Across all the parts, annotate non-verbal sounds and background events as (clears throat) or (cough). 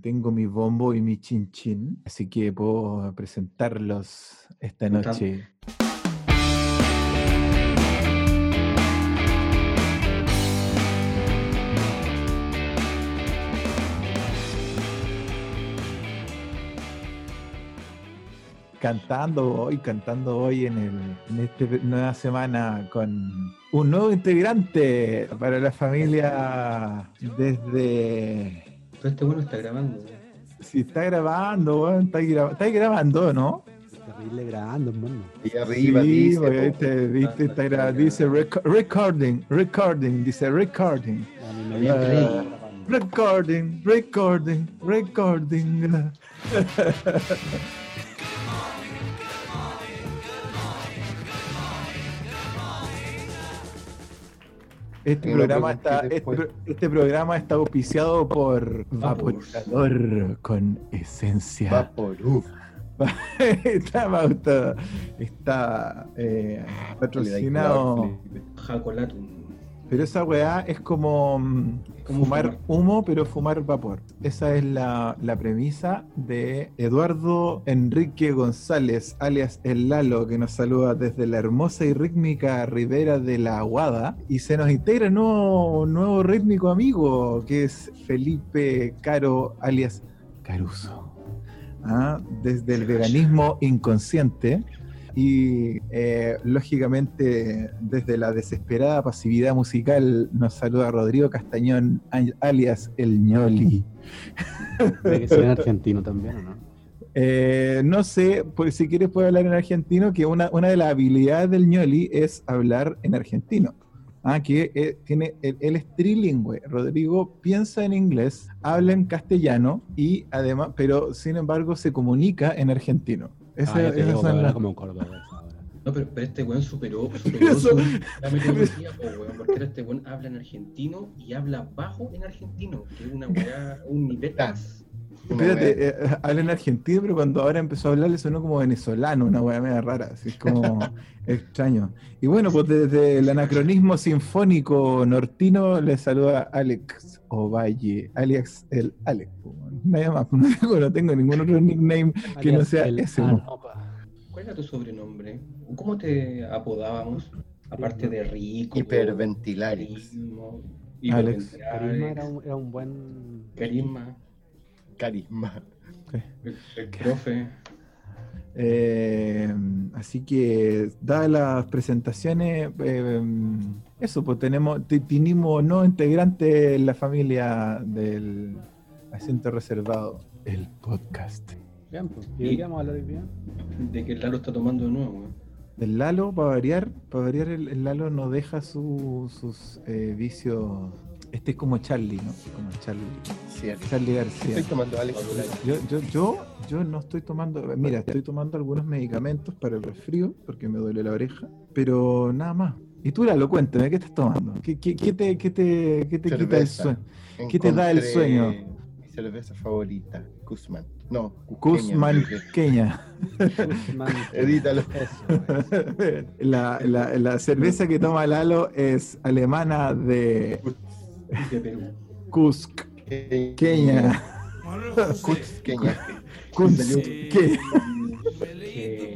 Tengo mi bombo y mi chin chin, así que puedo presentarlos esta noche. Cantando hoy, cantando hoy en, el, en esta nueva semana con un nuevo integrante para la familia desde Pero este bueno está grabando. Si está grabando, weón, está, gra- está grabando, ¿no? Terrible grabando, hermano. Y arriba sí, dice, porque, viste, está dice reco- recording, recording, dice recording, grabando. recording, recording, recording. (laughs) Este programa, está, este, este programa está auspiciado por Vaporizador con esencia. Vaporú. (laughs) está pauta- está eh, patrocinado. Jacolatum. Pero esa weá es como mm, Como fumar fumar. humo, pero fumar vapor. Esa es la, la premisa de Eduardo Enrique González, alias El Lalo, que nos saluda desde la hermosa y rítmica ribera de la Aguada. Y se nos integra un nuevo, nuevo rítmico amigo, que es Felipe Caro, alias Caruso. Ah, Desde el veganismo inconsciente. Y eh, lógicamente, desde la desesperada pasividad musical, nos saluda Rodrigo Castañón, alias El ñoli. Tiene que ser en argentino también, ¿o no? Eh, no sé, pues si quieres puedo hablar en argentino, que una, una de las habilidades del ñoli es hablar en argentino. Ah, que eh, tiene, él, él es trilingüe. Rodrigo piensa en inglés, habla en castellano y además, pero sin embargo se comunica en argentino. Esa- ah, son ahora las- como cordobés ahora. No, pero, pero este weón superó, (laughs) superó Eso- su- la metodología, po, weón, porque ahora este weón habla en argentino y habla bajo en argentino, que es una weá, un nivel Ah. Espérate, eh, habla en argentino, pero cuando ahora empezó a hablar le sonó como venezolano, una weá media rara, así es como (laughs) extraño. Y bueno, pues desde el anacronismo sinfónico nortino le saluda Alex Ovalle, Alex el Alex. Nada más, (laughs) no tengo, no tengo ningún otro nickname que no Alias sea el ese. ¿Cuál era tu sobrenombre? ¿Cómo te apodábamos? Aparte de rico. Hiperventilarix. Carismo. Alex. Carisma era un, era un buen. Carisma. Carisma. El, el profe. Eh, así que, dadas las presentaciones, eh, eso, pues tenemos, te- tenemos no integrante en la familia del asiento reservado, el podcast. Bien, pues. ¿Y de qué vamos a hablar día? De que el Lalo está tomando de nuevo, weón. El Lalo, para variar, para variar el, el Lalo no deja su- sus eh, vicios. Este es como Charlie, ¿no? Como Charlie, Cierto. Charlie García. Estoy tomando Alex. Yo, yo, yo, yo no estoy tomando, mira, estoy tomando algunos medicamentos para el resfrío, porque me duele la oreja, pero nada más. Y tú, Lalo, cuéntame, ¿qué estás tomando? ¿Qué, qué, qué te, qué te, qué te quita el sueño? ¿Qué te da el sueño? Mi cerveza favorita, Guzmán. No, Guzmán Cusqueña, Queña. Guzmán. (laughs) Edítalo. (laughs) La, la, la cerveza que toma Lalo es alemana de De Perú. Cusqueña. Kunst, que- Eh,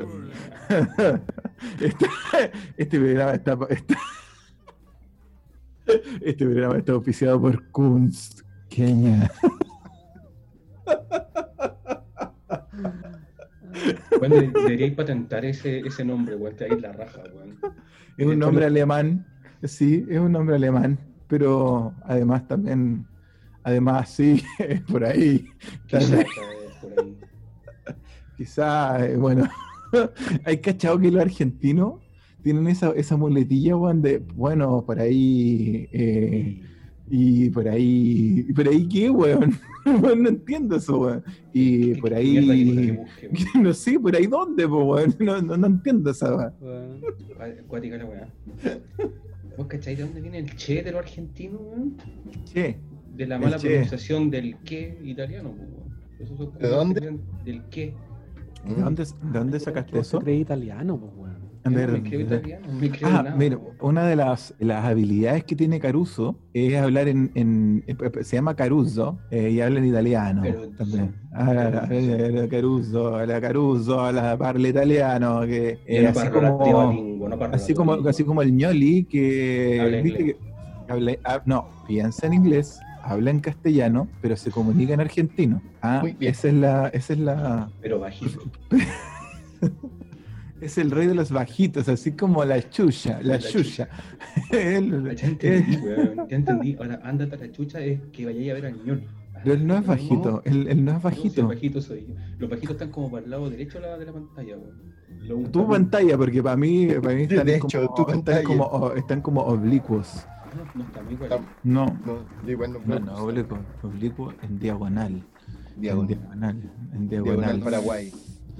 Este, este programa está, está- este programa está auspiciado por Kunst Queña. Bueno, de- deberíais patentar ese, ese nombre, weón, te ahí la raja, weón. Es un nombre alemán, sí, es un nombre alemán, pero además también, además sí, (laughs) por ahí, Quizás, (laughs) quizá, eh, bueno, (laughs) hay cachado que los argentinos tienen esa, esa muletilla, weón, de, bueno, por ahí, eh, y por ahí, ¿y por ahí qué, weón? no entiendo eso, weón. Y ¿Qué- por que ahí, busque, weón? no sé, por ahí dónde, po, weón, no, no, no entiendo esa, weón. Cuática la weá. ¿Vos cacháis de dónde viene el che de los argentinos, weón? Che, De la mala pronunciación del que italiano, pues, weón. Son como ¿De dónde? que Del que. ¿De dónde, de dónde sacaste eso? cree italiano, pues, weón. A Yo ver, no me creo de- italiano, no me creo Ah, nada. mira, una de las, las habilidades que tiene Caruso es hablar en, en- eh, se llama Caruso eh, y habla en italiano Caruso. también. Ah, eh, Caruso, habla Caruso, habla parla italiano, que eh, no así como, teolingo, no así como así como el ñoli que Habla viste inglés. que habla- ah, no, piensa en inglés, habla en castellano, pero se comunica en argentino. Ah, Muy bien. esa es la, esa es la, Pero bajito. (laughs) es el rey de los bajitos, así como la chucha, la La chucha. (laughs) Ya entendí, weón, ya entendí. Ahora, ándate a la chucha es que vayáis a ver al ñoli. Pero él no es bajito, él, él no es No, si el bajito. bajito soy yo. Los bajitos están como para el lado derecho de la, de la pantalla, weón. Lo- Tu pantalla, porque para mí, para mí están, De como, están, como, o- están como oblicuos. No, no está muy igual. No, No, igual no no, no, oblicuo, oblicuo en diagonal. En Diagonal. diagonal. En diagonal. Diagonal Paraguay.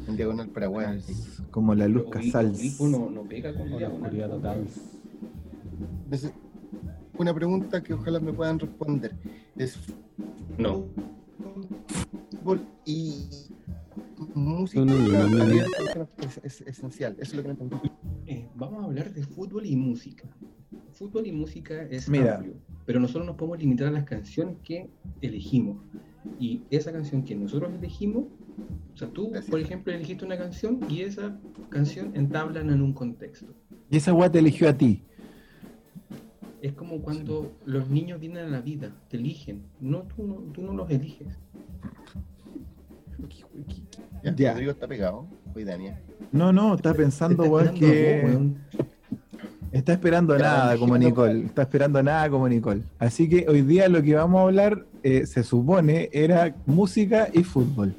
En diagonal Paraguay. Es Como la luz Casals. oblicuo no, no pega con Una diagonal. oscuridad total. Entonces, Una pregunta que ojalá me puedan responder. ¿Es No. fútbol y música? No, no, no, no, no. Es, es esencial. Eso es lo que entendí. Eh, vamos a hablar de fútbol y música. Fútbol y música es Mira. amplio, pero nosotros nos podemos limitar a las canciones que elegimos. Y esa canción que nosotros elegimos, o sea, tú, Gracias. por ejemplo, elegiste una canción y esa canción entablan en un contexto. Y esa weá te eligió a ti. Es como cuando los niños vienen a la vida, te eligen, no tú no, tú no los eliges. Ya, Ya. Rodrigo está pegado. Hoy Dania. No, no, está pensando, weón, que. vos. Está esperando nada como. Nicole. Está esperando nada como Nicole. Así que hoy día lo que vamos a hablar, eh, se supone, era música y fútbol.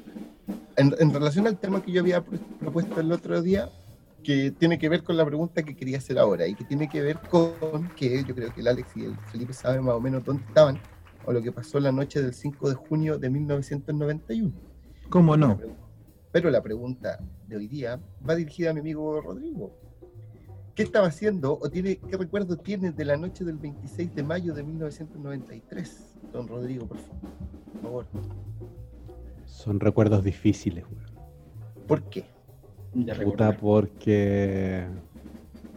En, en relación al tema que yo había pro- propuesto el otro día, que tiene que ver con la pregunta que quería hacer ahora y que tiene que ver con que yo creo que el Alex y el Felipe saben más o menos dónde estaban o lo que pasó la noche del 5 de junio de 1991. ¿Cómo no? Pero la pregunta de hoy día va dirigida a mi amigo Rodrigo. ¿Qué estaba haciendo o tiene, qué recuerdo tienes de la noche del 26 de mayo de 1993? Don Rodrigo, por favor. Por favor. Son recuerdos difíciles, weón. ¿Por qué? Ya Puta, porque.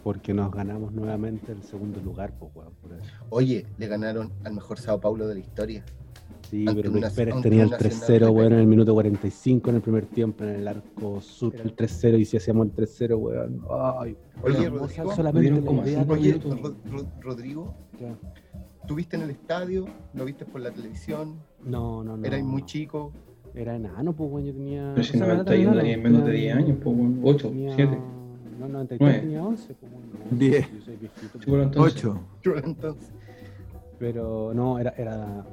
Porque nos ganamos nuevamente el segundo lugar, pues, weón. por eso. Oye, le ganaron al mejor Sao Paulo de la historia. Sí, Ante pero Luis Pérez tenía el Nacional 3-0, de weón, en el minuto 45 en el primer tiempo, en el arco sur, el 3-0, y si hacíamos el 3-0, weón. Ay, Oye, Rodrigo, solamente Oye, Rodrigo. ¿tuviste en el estadio? ¿Lo viste por la televisión? No, no, no. ¿Eras muy chico? Era enano, pues, weón, yo tenía... Pero si o sea, no era tan 91 enano, tenía menos de tenía- 10 años, pues, weón. 8, tenía- 7. No, 93 Nueve. tenía 11, pues, weón, no, 10. Yo soy viejito. pues. Sí, bueno, entonces. Pero no, era, era,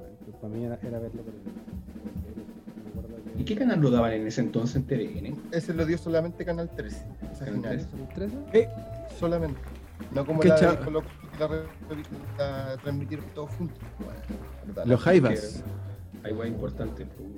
para mí era, era verlo por el... ¿Y qué canal lo daban en ese entonces en TVN? ese lo dio solamente Canal 13. Esa Canal final. 13. ¿Son el 13? Eh, Solamente. No como ¿Qué la de la, re- la transmitieron todos juntos. Bueno, brutal. Los Jaivas. Hay weá importante, pues.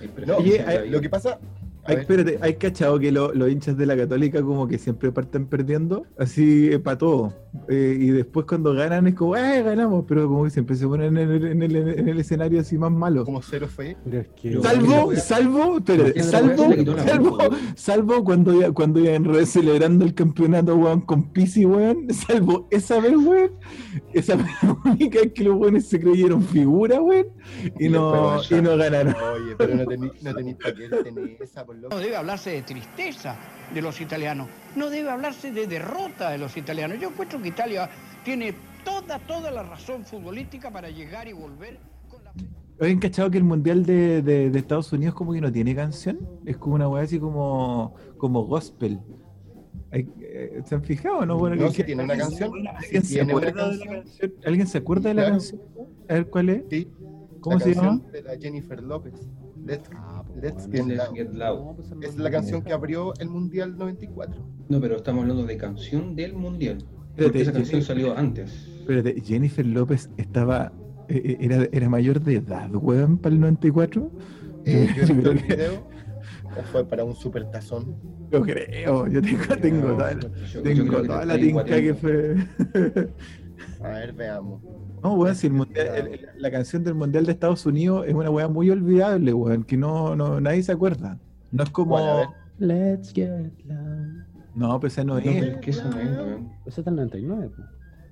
Hay No, preferencia Oye, en la hay- vida. Lo que pasa. A Ay, ver, espérate, ¿hay cachado que lo- los hinchas de la Católica como que siempre parten perdiendo? Así para todo. Eh, y después cuando ganan es como, ¡eh, ganamos! Pero como que siempre se ponen en el, en el- en el escenario así más malo. como cero fue. Pero es que... Pero- Salvo, salvo, espérate, salvo, salvo, salvo cuando ya, cuando iban re- celebrando el campeonato, weón, con Pisi, weón, (laughs) salvo esa vez, weón, esa fue la única vez que los weones se creyeron figura, weón, y Y no, y no ganaron. Oye, pero no tenéis no tení para qué tener esa. No debe hablarse de tristeza de los italianos, no debe hablarse de derrota de los italianos. Yo encuentro que Italia tiene toda, toda la razón futbolística para llegar y volver con la... ¿Habían cachado que el mundial de, de- de Estados Unidos como que no tiene canción? Es como una weá así como, como gospel. Eh, ¿Se han fijado no? Bueno, No, que- si tiene una canción. ¿Alguien si se acuerda de la canción. canción? ¿Alguien se acuerda de la Claro. canción? A ver cuál es. Sí, ¿Cómo la se llama? de la Jennifer López. Let's, Ah, Let's Get Let's Loud. Get Loud. No, pues, Es la canción que abrió el Mundial 94. No, pero estamos hablando de canción del mundial. Espérate, Porque esa canción Jennifer- salió antes. Espérate, Jennifer López estaba. eh, eh, era, era mayor de edad, weón, para el 94. Eh, yo he (laughs) visto creo el video. O fue para un super tazón. Yo creo, yo tengo, tengo No, toda, yo- tengo toda la tinca que fue. (laughs) A ver, veamos. No, weón, si el mundial, el- el- la canción del Mundial de Estados Unidos es una weá muy olvidable, weón, que no, no nadie se acuerda. No es como. Bueno, Let's get loud. No, pues esa no No, es. pero es que eso no es, weón. Esa está en el 99. po.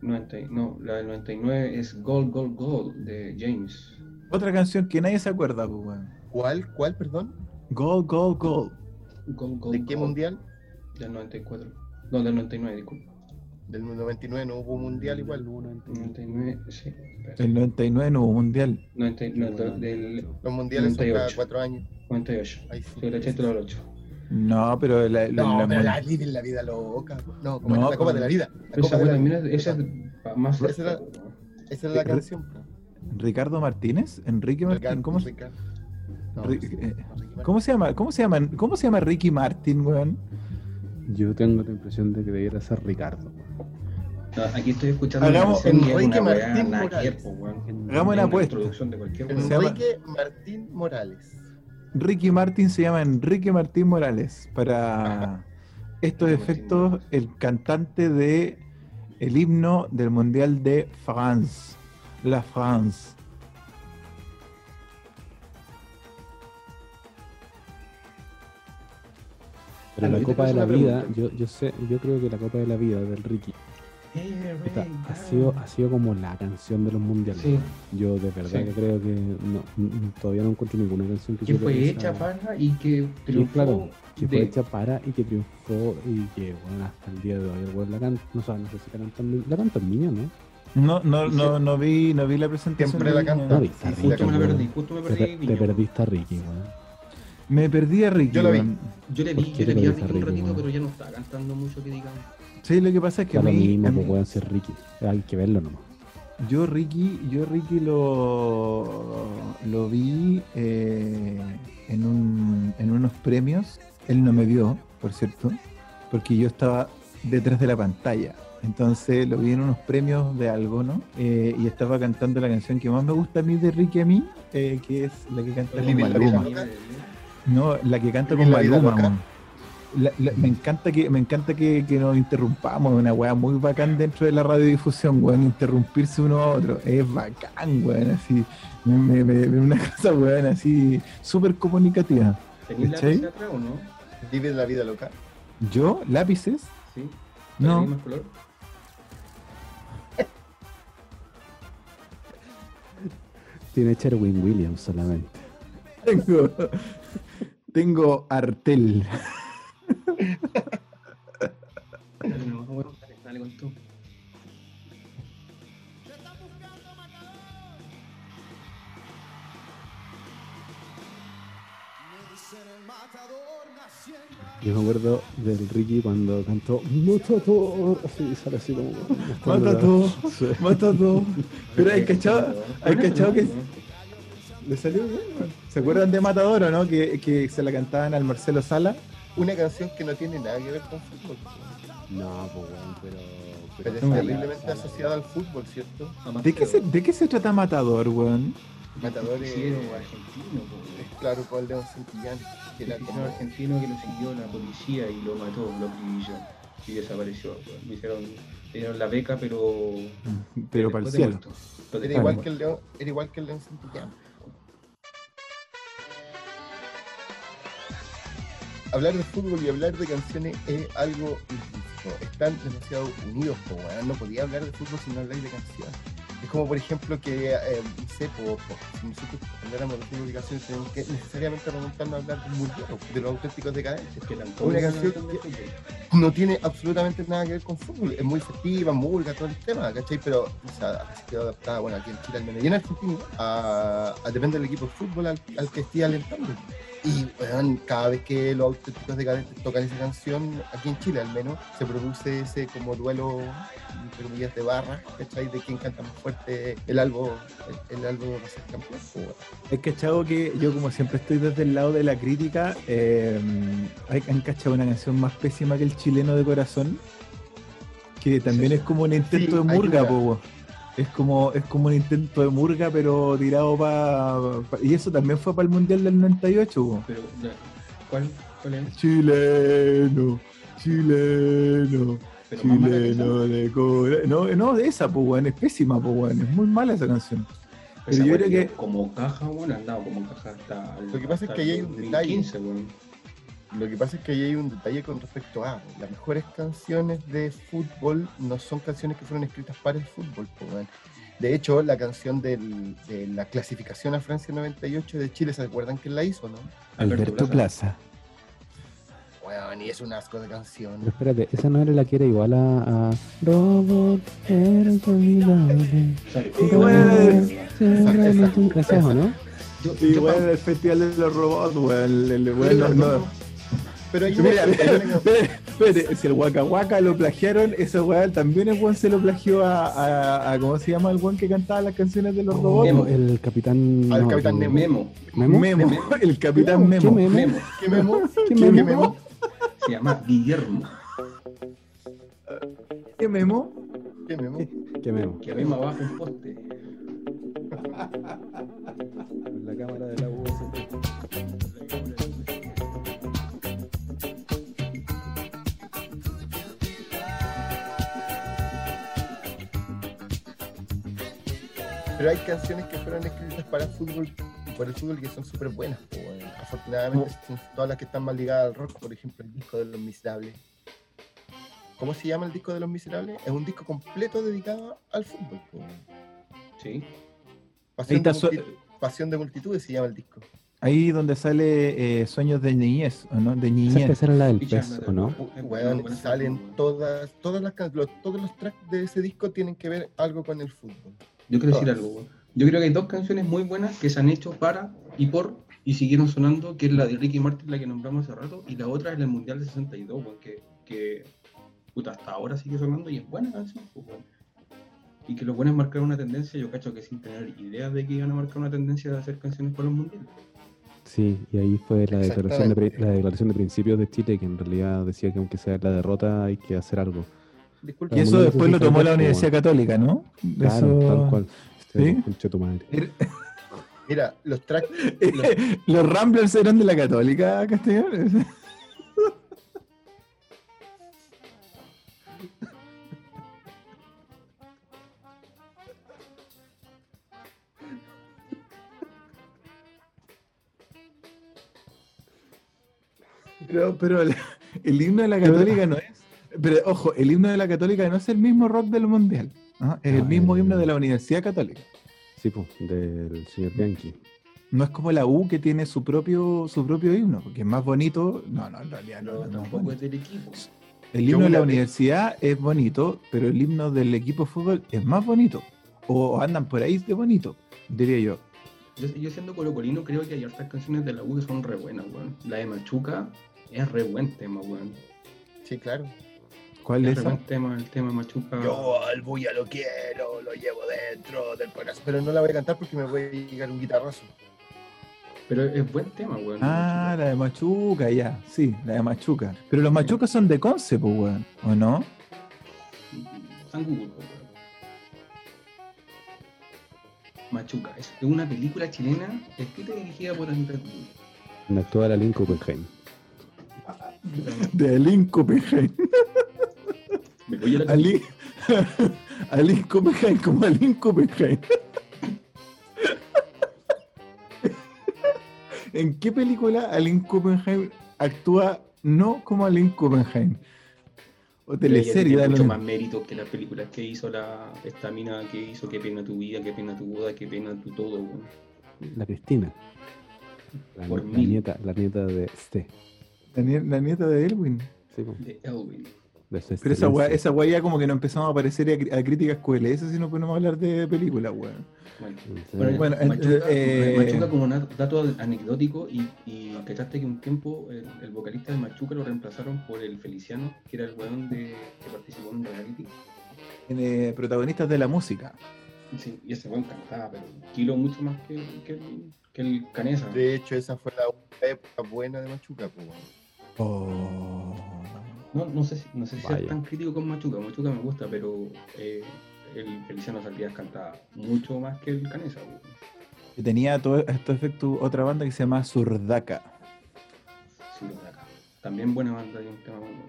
90 y- no, la del 99 es Gold, Gold, Gold de James. Otra canción que nadie se acuerda, pues, weón. ¿Cuál? ¿Cuál, perdón? Gold, gold, gold. Gold, Gold, ¿De qué Gold, mundial? Del 94. No, del 99, disculpa. Del 99 no hubo mundial igual. 99, sí. El 99 no hubo mundial. 90, no, del- del Los mundiales son cada 98. cuatro años. 98. Ahí sí. El 80 del 8. No, pero la, la- No, la- pero la viven la vida loca. No, como No, la Copa de la Vida. La esa de Vida. esa es más Esa era-. Esa es la canción. Ricardo Martínez, Enrique Martín, Ricardo- ¿cómo, se- Ricardo. No, Ri- no sé, eh. ¿cómo se llama? ¿Cómo se llama? ¿Cómo se llama Ricky Martin, weón? Yo tengo la impresión de que debiera ser Ricardo. No, aquí estoy escuchando Hagamos- es Enrique una weá Martín Morales. Hagamos una Es apuesta. de cualquier weá. Se llama- Enrique Martín Morales. Ricky Martin se llama Enrique Martín Morales. Para (laughs) estos efectos, el cantante de el himno del Mundial de France. La France. Pero la Copa de la una Vida, yo, yo sé, yo creo que la Copa de la Vida del Ricky Ray, ha, sido, ha sido como la canción de los mundiales. Sí. Yo de verdad Sí. que creo que no, todavía no encuentro ninguna canción que Que fue esa- hecha para y que Sí, triunfó claro, que fue de- hecha para y que triunfó y que bueno, hasta el día de hoy el la canta, no, sé, no sé si la cantan, la cantan niños, ¿no? No, no, Sí. no, no vi, no vi la presentación. Siempre de la canta. No, está rica, Justo me la perdí, justo me Te, perdí per- te weón. perdiste a Ricky, weón. Me perdí a Ricky. Yo la vi. Yo le ¿Por vi, yo te le vi a Ricky un Ricky, ratito, pero ya no está cantando mucho que digamos. Sí, lo que pasa es que a Da lo mí, mismo, a pues mí- weón, ser Ricky. Hay que verlo nomás. yo Ricky, yo Ricky lo, lo vi eh, en, un, en unos premios. Él no me vio, por cierto, porque yo estaba detrás de la pantalla. Entonces lo vi en unos premios de algo, ¿no? Eh, y estaba cantando la canción que más me gusta a mí de Ricky a mí, eh, que es la que canta con Maluma. No, la que canta con la vida Maluma. La- la- me encanta que me encanta que, que nos interrumpamos, es una weá muy bacán dentro de la radiodifusión, weón, interrumpirse uno a otro, es bacán, weón, así, me, me- me- me- una (laughs) cosa, weón, así, súper comunicativa. ¿Tenéis la ¿Cachai? pizza atrás o no? Vive la vida loca. ¿Yo? ¿Lápices? Sí. No. ¿Tenéis más color? Tiene Sherwin Williams solamente. Tengo, tengo Artel. Dale, no, bueno, dale, dale con tú. Yo me acuerdo del Ricky cuando cantó Matador. Así sale así como. Mata todo, Sí. mata todo. Pero hay cachado, hay cachado que le salió bien. ¿Se acuerdan de Matador o no? Que, que se la cantaban al Marcelo Sala. Una canción que no tiene nada que ver con fútbol. No, pues weón, pero. Pero es No. terriblemente asociada al fútbol, ¿cierto? no. ¿De qué se, de qué se trata Matador, weón? Matador es, argentino, po. es claro con León Santillán, que era como argentino que lo siguió la policía y lo mató, lo acribilló y desapareció. pues. Le hicieron, le dieron la beca, pero. Pero para el de cielo. Era igual, que el León, era igual que el León Santillán. Hablar de fútbol y hablar de canciones es algo ilícito. Están demasiado unidos, po. No podía hablar de fútbol si no habláis de canciones. Es como, por ejemplo, que, eh, sé, po, po, si nosotros habláramos de fútbol y canciones, tenemos que necesariamente remontarnos a hablar del mundial, de los auténticos decadentes. Que Una canción que- no tiene absolutamente nada que ver con fútbol. Es muy festiva, música, todo el tema, ¿cachai? Pero o sea, ha sido adaptada, bueno, aquí en Chile al menos y en Argentina, a, a depende del equipo de fútbol al, al que esté alentando. Y cada vez que los auténticos decadentes tocan esa canción, aquí en Chile al menos, se produce ese como duelo, entre comillas, de barras, ¿cachai? De quién canta más fuerte el albo, el, el albo va a ser campeón. po, weón. Es cachado que yo como siempre estoy desde el lado de la crítica, eh, hay- han cachado una canción más pésima que el chileno de corazón, que también Sí. es como un intento Sí, de murga, po. Es como es como un intento de murga, pero tirado para... y eso también fue para el Mundial del 98, po. Pero, ¿cuál, ¿cuál es? Chileno, chileno, Pero chileno de corazón. No, no, de esa, pues, weón, es pésima, pues, weón, es muy mala esa canción. Pero Esa yo creo que- Como caja, bueno, han dado como caja hasta. el- Lo que pasa es que ahí hay un detalle. 2015, weón. Lo que pasa es que ahí hay un detalle con respecto a las mejores canciones de fútbol no son canciones que fueron escritas para el fútbol. De hecho, la canción del- de la clasificación a Francia 98 de Chile, ¿se acuerdan quién la hizo, no? Alberto Plaza. Weón, y es un asco de canción. Pero espérate, esa no era la que era igual a, a Robot, siempre Esa, en tu- ¿Esa es no? Yo- Sí, yo- weón, el festival de los robots, weón. el- el- weón, no- no. Pero hay (laughs) Mira, una- espérate, espérate, si el Waka Waka lo plagiaron, ese weón también el weón se lo plagió a, a, a- ¿cómo se llama el weón que cantaba las canciones de los robots? Memo. El capitán. Al no, capitán el- Memo. ¿Memo? Memo, (laughs) el capitán ¿Qué Memo. Memo? (laughs) Memo. ¿Qué memo? ¿Qué ¿Qué memo? memo? Se llama Guillermo. ¿Qué Memo? ¿Qué memo? ¿Qué Memo? Que Memo abajo un poste. Pero hay canciones que fueron escritas para el fútbol y por el fútbol que son súper buenas. Afortunadamente, son todas las que están más ligadas al rock, por ejemplo, el disco de Los Miserables. ¿Cómo se llama el disco de Los Miserables? Es un disco completo dedicado al fútbol. po, weón. Sí. Pasión, está de su- Pasión de multitudes se llama el disco. Ahí donde sale eh, Sueños de Niñez, ¿o no? De Niñez. esa era la del pez, ¿o no? Buena, salen todas, todas las los- todos los tracks de ese disco tienen que ver algo con el fútbol. Yo quiero decir Todas. algo, weón. Yo creo que hay dos canciones muy buenas que se han hecho para y por y siguieron sonando, que es la de Ricky Martin, la que nombramos hace rato, y la otra es el Mundial de 62, weón, que, que puta, hasta ahora sigue sonando y es buena canción, pues, weón. Y que los buenos marcaron una tendencia, yo cacho que sin tener idea de que iban a marcar una tendencia de hacer canciones para los mundiales. Sí, y ahí fue la declaración, de, la declaración de principios de Chile, que en realidad decía que aunque sea la derrota hay que hacer algo. Disculpa. Y eso después lo tomó la 62, Universidad Católica, ¿no? Claro, Eso- tal cual. ¿Sí? Este, tu madre. Mira, (laughs) los tracks, (laughs) Los Ramblers eran de la Católica, Castellón. (laughs) Pero, pero el, el himno de la Católica no es. Pero ojo, el himno de la Católica no es el mismo rock del Mundial. Es el Ah, mismo el- himno de la Universidad Católica. Sí, pues, del señor Bianchi. No es como la U que tiene su propio, su propio himno, porque es más bonito. No, no, en realidad no, No, no, tampoco es del equipo. El himno de la universidad es bonito, pero el himno del equipo de fútbol es más bonito. O andan por ahí de bonito, diría yo. Yo, yo siendo colocolino creo que hay hartas canciones de la U que son re buenas, weón. La de Machuca es re buen tema, weón. sí, claro. ¿Cuál es buen tema, el tema Machuca. Yo al bulla lo quiero, lo llevo dentro del corazón. Pero no la voy a cantar porque me voy a llegar un guitarrazo. Pero es buen tema, weón. Ah, la de Machuca, ya, sí, la de Machuca. Pero los Machucas son de Conce, pues, weón, ¿o no? San Google, weón. Machuca, es una película chilena escrita y dirigida por Andrés actúa la Lynn Copenhagen. De Alin Copenhagen. (laughs) La Alin, Alin Copenhagen como Alin Copenhagen. ¿En qué película Alin Copenhagen actúa no como Alin Copenhagen? O teleserie, tiene da lo mucho más mérito que las películas que hizo la, esta mina que hizo Qué pena tu vida, qué pena tu boda, qué pena tu todo, weón. La Cristina. La, Por la nieta, la nieta de este. La, la nieta de Elwin. Sí, De Elvin. Pero esa weá, excelencia. esa weá ya como que no empezamos a aparecer a, a críticas QLS si no podemos hablar de películas, weón. Bueno, Sí. Bueno, Bueno, Machuca, eh, Machuca como na- dato anecdótico y, y cachaste que un tiempo el, el vocalista de Machuca lo reemplazaron por el Feliciano, que era el weón de, que participó en un reality. Eh, protagonistas de la música. Sí, y ese weón cantaba, pero un kilo mucho más que, que el, que el Canesa. De hecho, esa fue la época buena de Machuca. pues, weón. Oh. No, no sé si, no sé si ser Vaya. tan crítico con Machuca, Machuca me gusta, pero eh, el Feliciano Saldías cantaba mucho más que el Canesa. weón. Y tenía todo estos efectos otra banda que se llama Surdaca. Acá. También buena banda y un tema muy bueno.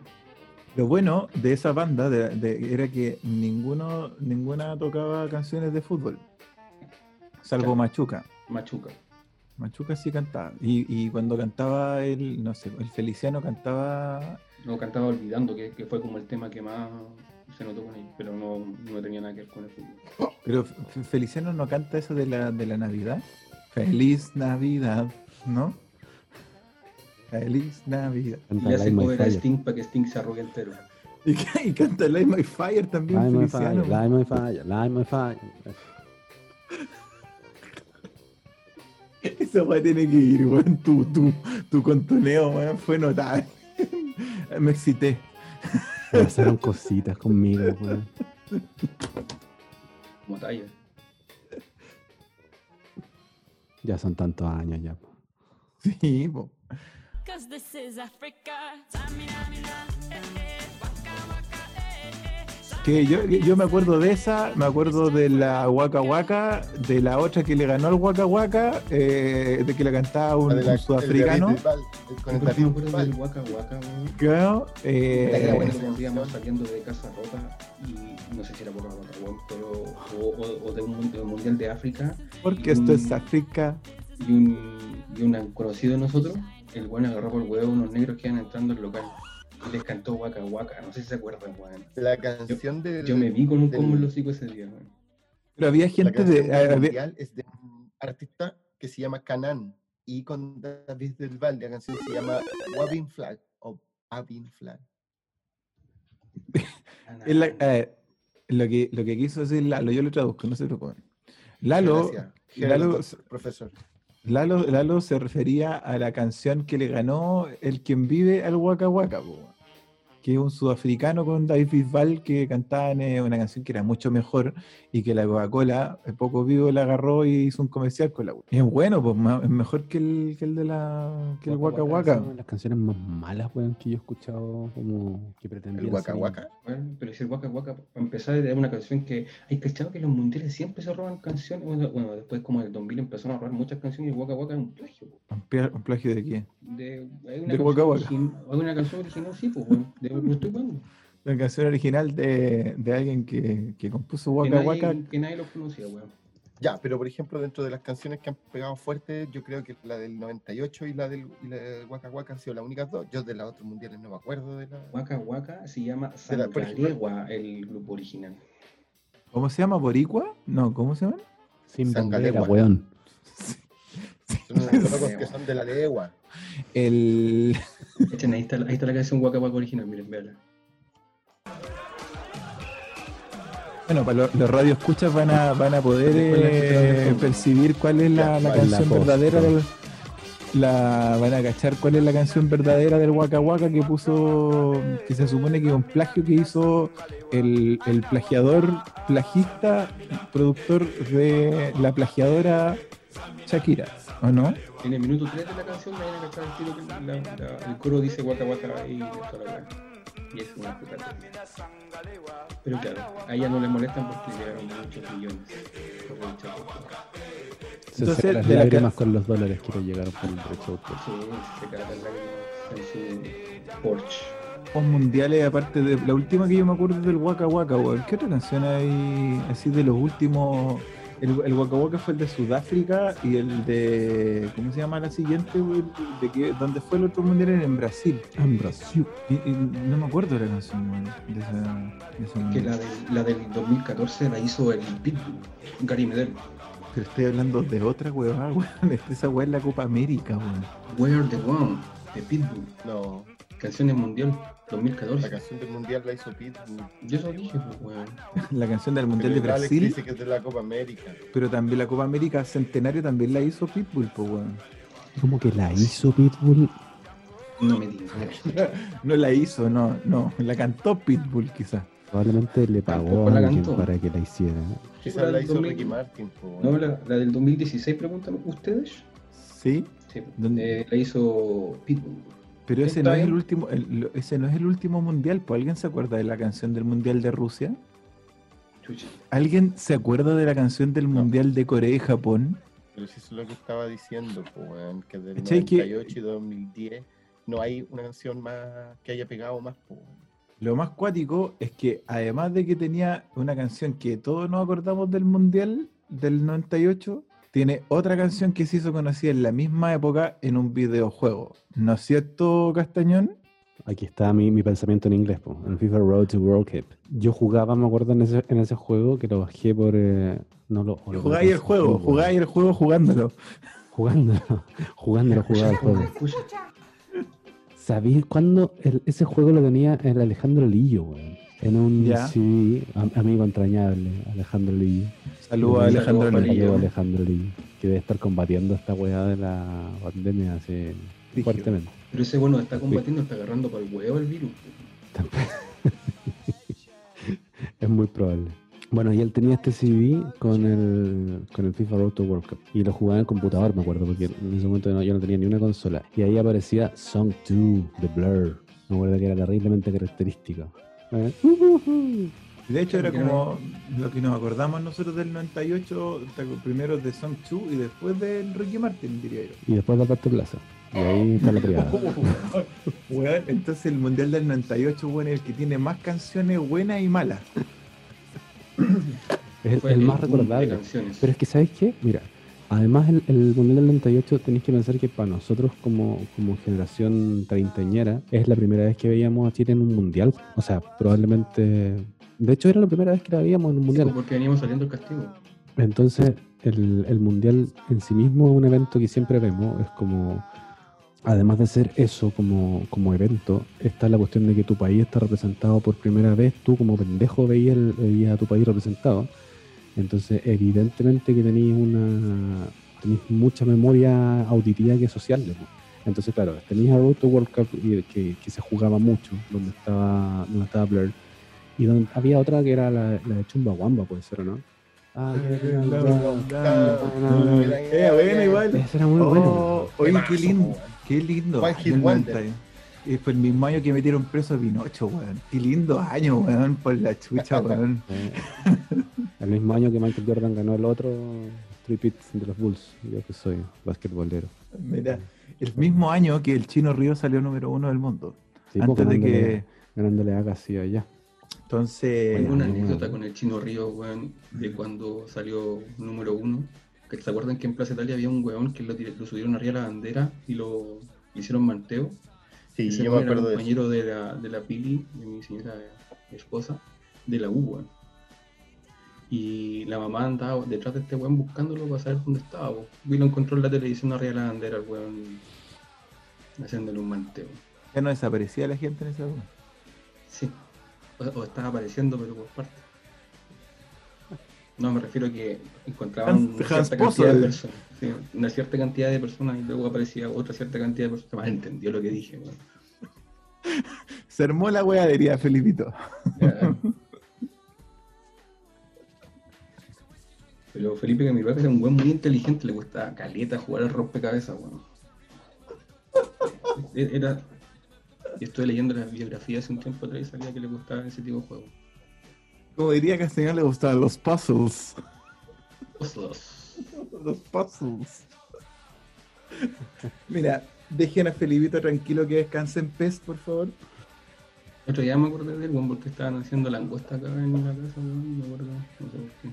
Lo bueno de esa banda de- de- era que ninguno, ninguna tocaba canciones de fútbol. Salvo Claro. Machuca. Machuca. Machuca sí cantaba. Y, y cuando cantaba el, no sé, el Feliciano cantaba. No, cantaba Olvidando, que, que fue como el tema que más se notó con él, pero no, no tenía nada que ver con el fútbol. Pero Feliciano no canta eso de la, de la Navidad. Feliz Navidad, ¿no? Feliz Navidad. Canta Y le hace My cover a. Sting para que Sting se arrugue entero. (laughs) Y, y canta Light My Fire también, Light My Feliciano. Fire, Light My Fire, Light My Fire. (laughs) Esa weá tiene que ir, weón. Tu, tu, tu contoneo, weón, fue notable. (laughs) Me excité. Pasaron cositas conmigo, weón. Como talla. Ya son tantos años ya. po. Sí, po. Que yo, yo me acuerdo de esa, me acuerdo de la Waka Waka, de la otra que le ganó al Waka Waka, eh, de que la cantaba un, La un el sudafricano. David Bisbal, el- Con el Bisbal. Waka Waka. Claro, eh, La que era Eh, buena. cuando íbamos saliendo de casa rota y no sé si era Waka Waka, pero o, o- o de un de un mundial de África porque esto es África. y un, y un conocido de nosotros, el weón agarró por el huevo unos negros que iban entrando al local les cantó Waka Waka, no sé si se acuerdan, weón. La canción del. Yo me vi con un combo en los hocico ese día, weón. Pero había gente de. del había- es de un artista que se llama Canan y con David del Val. La canción se llama Waving Flag o Abin Flag. es la- eh, lo, que, lo que quiso decir Lalo, yo lo traduzco, no se preocupen. Lalo. Lalo, profesor. Lalo, Lalo se refería a la canción que le ganó el quien vive al Waka Waka, que es un sudafricano con David Bisbal que cantaban eh, una canción que era mucho mejor y que la Coca-Cola, eh, poco vivo, la agarró y hizo un comercial con la Y es bueno, pues es mejor que el, que el de la que el Waka Waka. es una de las canciones más malas, weón, que yo he escuchado como que pretendían El Waka ser- Waka. Bueno, pero si el Waka Waka, para empezar, era una canción que. Hay cachado que los mundiales siempre se roban canciones. Bueno, bueno, después, como en el 2000 empezaron a robar muchas canciones y el Waka Waka es un plagio. ¿Un, pla- un plagio de quién? De, hay una De canción Waka Waka. Hay una canción original, sí, pues, bueno, de, lo estoy jugando. La canción original de, de alguien que, que compuso Que Waka nadie, Waka. que nadie lo conocía, weón. Ya, pero por ejemplo, dentro de las canciones que han pegado fuerte, yo creo que la del 98 y la del, y la del Waka Waka han sido las únicas dos. Yo de las otros mundiales no me acuerdo de la. Waka Waka se llama Sangalegua, el grupo original. ¿Cómo se llama? ¿Boricua? No, ¿cómo se llama? Sin bandera, weón. Son unos locos que son de la legua. El. Echen, ahí, está, la- ahí está la canción Waka Waka original, miren, véala. Bueno, para los, los radioescuchas van a, van a poder eh, percibir cuál es la, la canción la post, verdadera del, la, van a cachar cuál es la canción verdadera del Waka Waka que puso, que se supone que es un plagio que hizo el, el plagiador, plagista, productor de la plagiadora Shakira, ¿o no? En el minuto 3 de la canción me van a cachar el tiro que la- la- el coro dice Waka Waka y toda la. Y es una puta. Pero claro, a ella no le molestan porque llegaron muchos millones. Se Entonces, seca las de la lágrimas con los dólares que le llegaron por el autor. Sí, se cagan lágrimas en su Porsche. Los mundiales, aparte de la última que yo me acuerdo es del Waka Waka. ¿Qué otra canción hay así de los últimos? El, el Waka Waka fue el de Sudáfrica y el de. ¿Cómo se llama la siguiente, weón? De que, ¿Dónde fue el otro mundial? En Brasil. En Brasil. Y, y no me acuerdo de la canción, weón, de esa, de Que la, del- la del 2014 la hizo el Pitbull, Gary Medel. Pero estoy hablando de otra weá, weón. (laughs) Esa weá es la Copa América, weón. Where the One, de Pitbull. No, Canciones Mundial la 2014. canción del mundial la hizo Pitbull. Yo eso dije, pues, weón. (laughs) La canción del mundial de Pero Alex Brasil. dice que es de la Copa América. Pero también la Copa América Centenario también la hizo Pitbull, pues weón. Como que la hizo Pitbull. No me digas. (laughs) No la hizo, no, no. La cantó Pitbull, quizás. Probablemente le pagó a la alguien para que la hiciera. Quizás la la del hizo 2000. Ricky Martin. po, No, weón. la, la del 2016, preguntan ustedes. Sí, Sí, ¿Dónde? eh, la hizo Pitbull. Pero ese no es el último, el- ese no es el último mundial. ¿Pues alguien se acuerda de la canción del mundial de Rusia? ¿Alguien se acuerda de la canción del mundial de Corea y Japón? Pero si eso es lo que estaba diciendo, weón, que del ¿Cachai que- 98 y 2010 no hay una canción más que haya pegado más. Lo más cuático es que además de que tenía una canción que todos nos acordamos del mundial del 98, tiene otra canción que se hizo conocida en la misma época en un videojuego. ¿No es cierto, Castañón? Aquí está mi, mi pensamiento en inglés, po, en FIFA Road to World Cup. Yo jugaba, me acuerdo, en ese, en ese juego que lo bajé por... eh, no lo, lo Jugáis el juego, jugáis el juego jugándolo. Jugándolo, (laughs) jugándolo, jugaba el juego. ¿Sabéis cuándo el- ese juego lo tenía el Alejandro Lillo, weón? En un Ya. CD, am- amigo entrañable, Alejandro Lillo. Saludos a Alejandro Lillo. Lillo. Saludos a Alejandro Lillo, que debe estar combatiendo esta weá de la pandemia así Rígido. fuertemente. pero ese bueno está combatiendo, está agarrando para el huevo el virus. (laughs) Es muy probable. Bueno, y él tenía este CD con el, con el FIFA Road to World Cup. Y lo jugaba en el computador, me acuerdo, porque en ese momento no- yo no tenía ni una consola. Y ahí aparecía Song 2 de Blur. Me acuerdo que era terriblemente característico. ¿Eh? De hecho, era como lo que nos acordamos nosotros del 98, primero de Song 2 y después del Ricky Martin, diría yo. Y después de Alberto Plaza. Y ahí está la triada. (laughs) Weón, entonces el Mundial del 98, bueno, es el que tiene más canciones buenas y malas. Es el, más de recordable. canciones. Pero es que, ¿sabes qué? Mira, además el, el Mundial del 98 tenéis que pensar que para nosotros como, como generación treintañera es la primera vez que veíamos a Chile en un Mundial. O sea, probablemente... De hecho, era la primera vez que la veíamos en un Sí, Mundial. porque veníamos saliendo el castigo. Entonces, el, el Mundial en sí mismo es un evento que siempre vemos. Es como, además de ser eso como, como evento, está la cuestión de que tu país está representado por primera vez. Tú como pendejo veías, veías a tu país representado. Entonces, evidentemente que tenéis una tenéis mucha memoria auditiva que social. po. Entonces, claro, tenéis a Road to World Cup que, que se jugaba mucho, donde estaba, donde estaba Blur. Y donde había otra que era la, la de Chumbawamba, puede ser, ¿o no? Ah, Eh, bueno, igual. Esa era muy buena. Oh, oye, qué lindo, qué lindo. One Hit Del Wonder. 90. Y fue el mismo año que metieron preso a Pinocho, weón. Qué lindo año, weón, por la chucha, (laughs) weón. Eh, el mismo año que Michael Jordan ganó el otro tripit de los Bulls. Yo que soy basquetbolero. Mira, el mismo año que el Chino Río salió número uno del mundo. Sí, pues, Antes de ganándole- que. Ganándole a casi allá. Entonces. Tengo una anécdota con el Chino Río, weón, de cuando salió número uno. Que se acuerdan que en Plaza Italia había un weón que lo, lo subieron arriba de la bandera y lo hicieron manteo. Sí, Ese yo me weón era acuerdo de eso. compañero de la, de la Pili, de mi señora esposa, de la U, weón. Y la mamá andaba detrás de este weón buscándolo para saber dónde estaba. weón. Y lo encontró en la televisión arriba de la bandera, el weón, haciéndole un manteo. Ya no desaparecía la gente en esa época. Sí. O, o estaba apareciendo, pero por parte. No, me refiero a que encontraban Hans- una Hans cierta cantidad de personas. sí, una cierta cantidad de personas y luego aparecía otra cierta cantidad de personas. Más entendió lo que dije, weón. Se armó la wea, diría Felipito. Pero Felipe que mi papá era un weón muy inteligente, le gustaba caleta jugar al rompecabezas, weón. E- Era. y Estuve leyendo las biografías hace un tiempo atrás y sabía que le gustaba ese tipo de juegos. Como diría que al señor le gustaban los puzzles. Puzzles. Los puzzles. Mira, dejen a Felipito tranquilo que descanse en pez, por favor. Otro día me acordé de él, weón, porque estaban haciendo langosta acá en la casa, weón, me acuerdo, no sé por qué.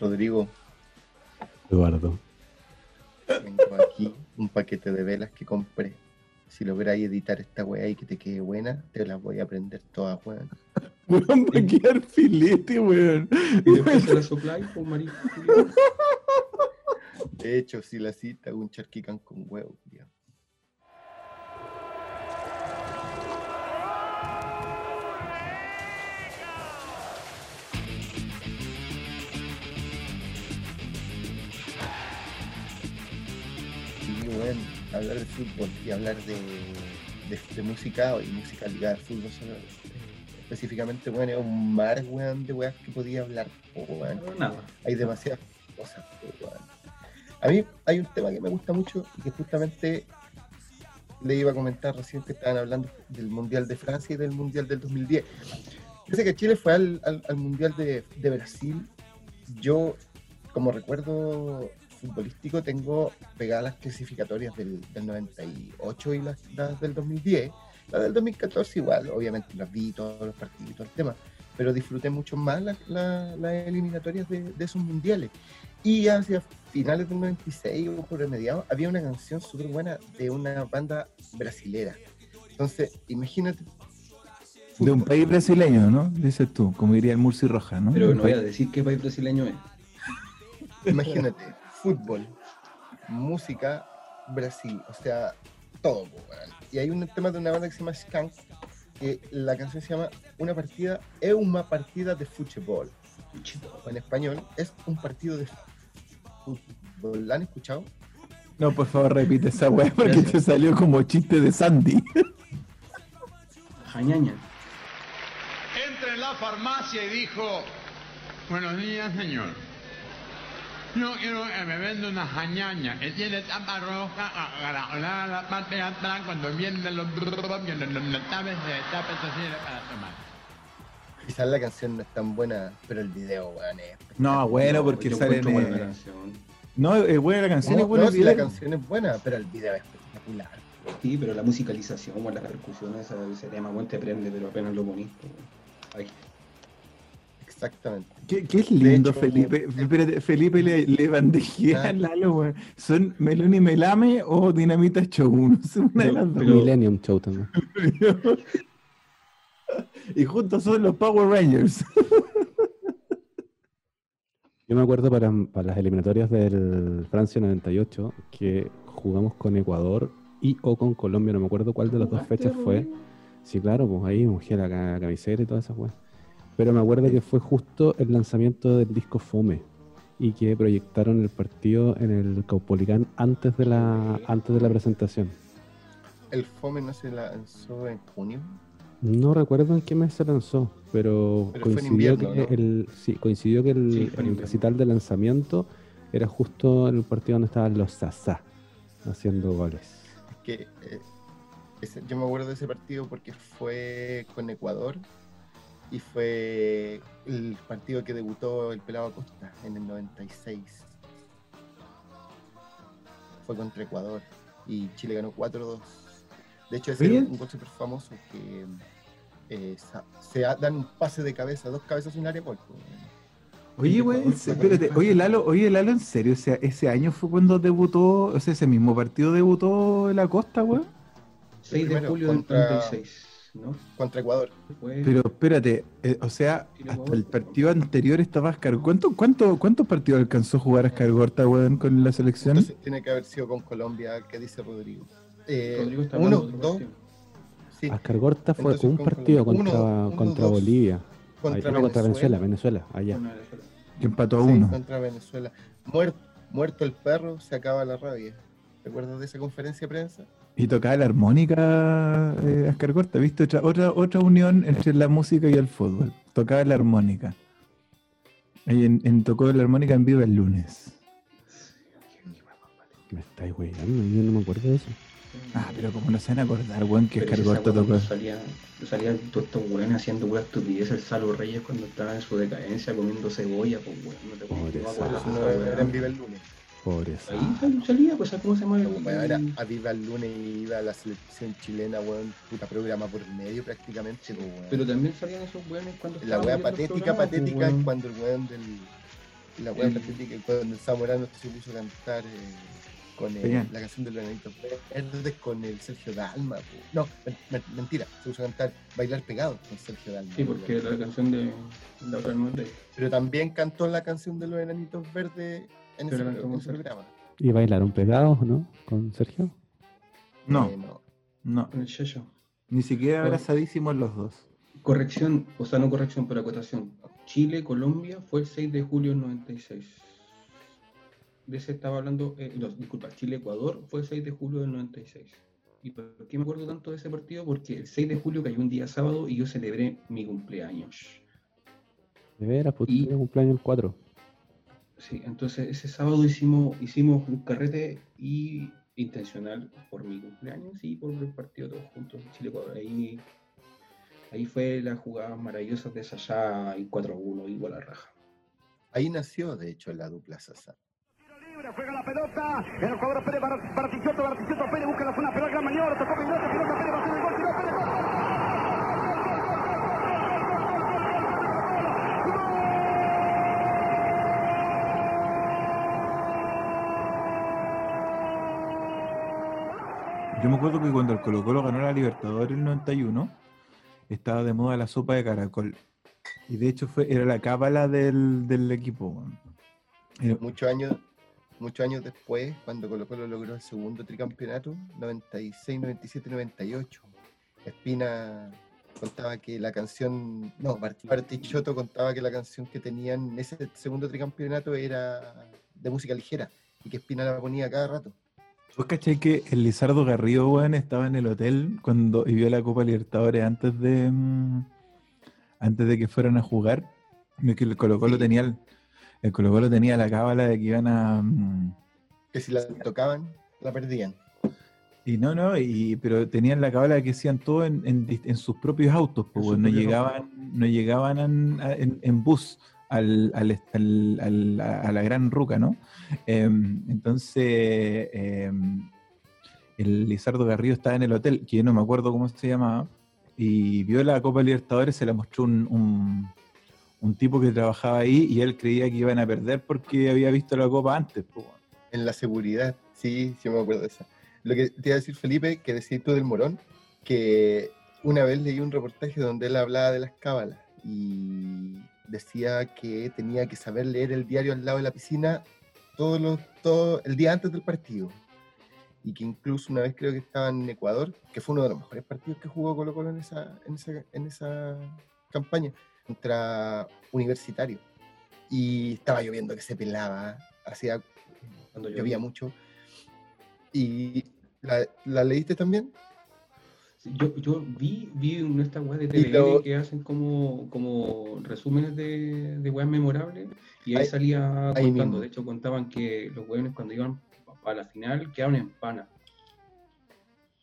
Rodrigo, Eduardo. tengo aquí un paquete de velas que compré. Si lográis editar esta weá y que te quede buena, te las voy a aprender todas, weón. (laughs) Weón, va a quedar filete, weón. Y después se la supply con marico. De hecho, si la cita, un charquicán con huevo, culiao. Hablar de fútbol y hablar de, de, de música y música ligada al fútbol solo, eh, específicamente, bueno, es un mar, weón, de weas que podía hablar, weón nada. hay demasiadas cosas. weón. A mí hay un tema que me gusta mucho y que justamente le iba a comentar recién que estaban hablando del Mundial de Francia y del Mundial del 2010. Dice que Chile fue al, al- al Mundial de, de Brasil. Yo, como recuerdo futbolístico, tengo pegadas las clasificatorias del, del 98 y las, las del 2010. Las del 2014 igual, obviamente las vi todos los partidos y todo el tema. pero disfruté mucho más la- la- las eliminatorias de, de esos mundiales. Y hacia finales del 96 o por el mediado, había una canción súper buena de una banda brasilera. Entonces, imagínate. De un país brasileño, ¿no? Dices tú, como diría el Murci Roja, ¿no? Pero no voy a decir qué país brasileño es. Imagínate, fútbol, música, Brasil, o sea, todo. Y hay un tema de una banda que se llama Skank, que la canción se llama Una partida, es una partida de fútbol. En español, es un partido de fútbol. ¿La han escuchado? No, por favor, repite esa weá porque Gracias. te salió como chiste de Sandy. Jañaña. entra en la farmacia y dijo, buenos días señor. Yo quiero que me venda una jañaña que tiene tapa roja, agarrada la parte de atrás, cuando vienen los vienen los tapes de tapes así para tomar. Quizás la canción no es tan buena, pero el video, weón, es No, bueno, porque Yo sale. buena la canción. No, es buena la canción, No, es buena no, el la canción es buena, pero el video es espectacular. Sí, pero la musicalización o las percusiones, ese, ese tema, weón, te prende, pero apenas lo bonito. Exactamente. ¿Qué, qué es lindo, hecho, Felipe. Espérate, Felipe le, le bandejea a Lalo, weón. ¿Son Meloni Melame o Dinamita Show? No (laughs) sé, una de las dos. Pero- Millennium Show también. (laughs) y juntos son los Power Rangers. (laughs) Yo me acuerdo para, para las eliminatorias del Francia 98 que jugamos con Ecuador y o con Colombia, no me acuerdo cuál de las dos ¿Jugaste, fechas fue. Sí, claro, pues ahí mojé la ca- camiseta y todas esas weas. Pero me acuerdo que fue justo el lanzamiento del disco Fome y que proyectaron el partido en el Caupolicán antes de la antes de la presentación. El FOME no se lanzó en junio. No recuerdo en qué mes se lanzó, pero, coincidió, invierno, que ¿no? el, sí, coincidió que el, Sí, el recital de lanzamiento era justo en el partido donde estaban los Sasá haciendo goles. Es que eh, ese- yo me acuerdo de ese partido porque fue con Ecuador y fue el partido que debutó el Pelado Acosta en el 96. Fue contra Ecuador y Chile ganó 4-2. De hecho, ese es un gol súper famoso que eh, se da- dan un pase de cabeza, dos cabezas en un área gol. pues. Oye, güey, espérate. Oye, Lalo, oye, Lalo, ¿en serio? O sea, ese año fue cuando debutó, o sea, ese mismo partido debutó en la costa, güey. 6 de julio del contra- 36, ¿no? Contra Ecuador. Pero espérate, eh, o sea, hasta Ecuador. el partido anterior estaba Ascar. ¿Cuánto, cuánto, ¿Cuántos partidos alcanzó a jugar Ascar Gorta, weón, con la selección? Entonces tiene que haber sido con Colombia, que dice Rodrigo. Eh, Rodrigo está uno, dos, sí, Ascar Gorta fue Entonces, un con partido Colombia. contra, Uno, uno, contra dos. Bolivia. contra, Ahí- no, contra Venezuela, Venezuela, allá. Que empató a Sí, uno. contra Venezuela. Muerto, muerto el perro, se acaba la rabia. ¿Te acuerdas de esa conferencia de prensa? Y tocaba la armónica eh, Ascar Gorta, ¿viste? Otra, otra, otra unión entre la música y el fútbol. Tocaba la armónica. Ahí en, en- tocó la armónica en vivo el lunes. Me estáis weyando, yo no me acuerdo de eso. Ah, pero como no se van a acordar, weón, que Pero Ascar esa Gorta weá tocó. salía, salía todos estos weones haciendo weas estupidez, el Salo Reyes cuando estaba en su decadencia comiendo cebolla, pues weón, no te No, weá. era en Viva el lunes. Pobre Salo. Ahí sal- salía, pues ¿cómo se llama? el- Bueno, era a Viva el lunes y iba a la selección chilena, weón, puta programa por medio prácticamente. pues, weón. Pero también salían esos weones cuando la wea patética, pues, patética weón. es cuando el weón del. La wea El- patética es cuando el Zamorano se puso a cantar eh, con Peña. la canción de los enanitos verdes con el Sergio Dalma. No, men- men- mentira, se puso a cantar Bailar Pegado con Sergio Dalma. Sí, porque la canción de la otra Pero también cantó la canción de los enanitos verdes en Pero ese, en programa. ¿Y bailaron pegados o no? ¿Con Sergio? No, Eh, no. no. con el. Ni siquiera Bueno. abrazadísimos los dos. Corrección, o sea, no corrección, pero acotación. Chile, Colombia fue el 6 de julio del 96. De ese estaba hablando, eh, no, disculpa, Chile, Ecuador fue el 6 de julio del 96. ¿Y por qué me acuerdo tanto de ese partido? Porque el 6 de julio cayó un día sábado y yo celebré mi cumpleaños. De veras, pues Y- cumpleaños el 4. Sí, entonces ese sábado hicimos, hicimos un carrete y intencional por mi cumpleaños y por el partido todos juntos Chile Ecuador. Ahí, ahí fue las jugadas maravillosas de Sasha y 4-1 igual a raja. Ahí nació, de hecho, la dupla Sasa. Juega la pelota. El jugador Pérez Bartichotto. Bartichotto Pérez busca la zona pero gran maniobra. Tocó Pilote. Pilote Pérez va a hacer el gol. Tiró Pérez. Yo me acuerdo que cuando el Colo Colo ganó la Libertadores en el 91, estaba de moda la sopa de caracol. Y de hecho fue, era la cábala del, del equipo. Muchos años muchos años después, cuando Colo Colo logró el segundo tricampeonato, 96, 97, 98, Espina contaba que la canción, no, Bart- Bartichotto contaba que la canción que tenían en ese segundo tricampeonato era de música ligera y que Espina la ponía cada rato. ¿Vos cachai que el Lizardo Garrido, weón, estaba en el hotel cuando y vio la Copa Libertadores antes de mm, antes de que fueran a jugar? Que el Colo Colo Sí. tenía el, el Colo Colo tenía la cábala de que iban a mm, Que si la tocaban, la perdían. y no, no, y pero tenían la cábala de que hacían todo en, en sus propios autos, pues, no llegaban, no llegaban en, en- en bus al, al al- al- a la gran ruca, ¿no? Em, entonces, em, el Lizardo Garrido estaba en el hotel, que yo no me acuerdo cómo se llamaba, y vio la Copa Libertadores, se la mostró un, un, un tipo que trabajaba ahí y él creía que iban a perder porque había visto la Copa antes. En la seguridad, sí, sí me acuerdo de esa. Lo que te iba a decir Felipe, que decís tú del Morón, que una vez leí un reportaje donde él hablaba de las cábalas y decía que tenía que saber leer el diario al lado de la piscina todos los, todo el día antes del partido. Y que incluso una vez creo que estaba en Ecuador, que fue uno de los mejores partidos que jugó Colo Colo en esa, en esa, en esa campaña, contra Universitario. Y estaba lloviendo que se pelaba, hacía Cuando llovía mucho. ¿Y la, la leíste también? Yo, yo vi, vi en esta weá de TVN lo- que hacen como, como resúmenes de, de weas memorables y ahí Ahí- salía ahí contando. mismo. De hecho, contaban que los weones cuando iban a la final quedaron en pana.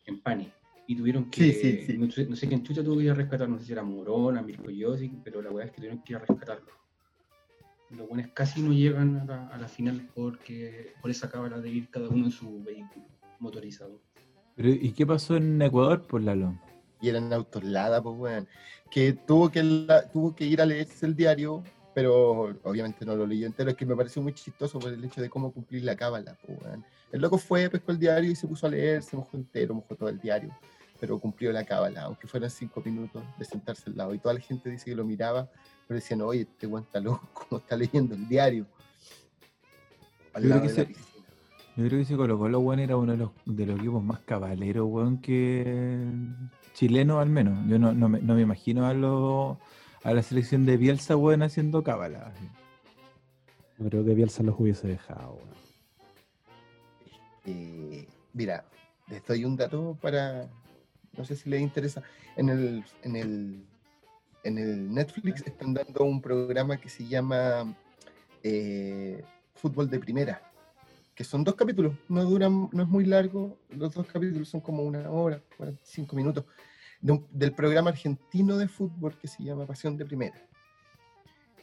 En pani. Y tuvieron que. Sí, sí, sí. No, sé, no sé quién chucha tuvo que ir a rescatar, no sé si era Morona, Mirko Josic, pero la weá es que tuvieron que ir a rescatarlo. Los weones casi no llegan a la, a la final porque por esa cábala de ir cada uno en su vehículo motorizado. Pero, ¿Y qué pasó en Ecuador, por Lalo? Y eran autos Lada, pues, weón. Que tuvo que, la- tuvo que ir a leerse el diario, pero obviamente no lo leyó entero. Es que me pareció muy chistoso por el hecho de cómo cumplir la cábala, pues, weón. El loco fue, pescó el diario y se puso a leer, se mojó entero, mojó todo el diario. Pero cumplió la cábala, aunque fueran cinco minutos de sentarse al lado. Y toda la gente dice que lo miraba, pero decían, oye, este weón está loco, (laughs) ¿cómo está leyendo el diario? Al Yo creo que la se-. Yo creo que ese Colo Colo, weón, era uno de los, de los equipos más cabaleros, weón, que chileno al menos. Yo no, no, me, no me imagino a, lo- a la selección de Bielsa, weón, haciendo cábala. No creo que Bielsa los hubiese dejado. weón. Eh, mira, les doy un dato para, no sé si les interesa, en el, en el, en el Netflix están dando un programa que se llama eh, Fútbol de Primera, que son dos capítulos, no duran, no es muy largo, los dos capítulos son como una hora, 45 minutos, de un- del programa argentino de fútbol que se llama Pasión de Primera.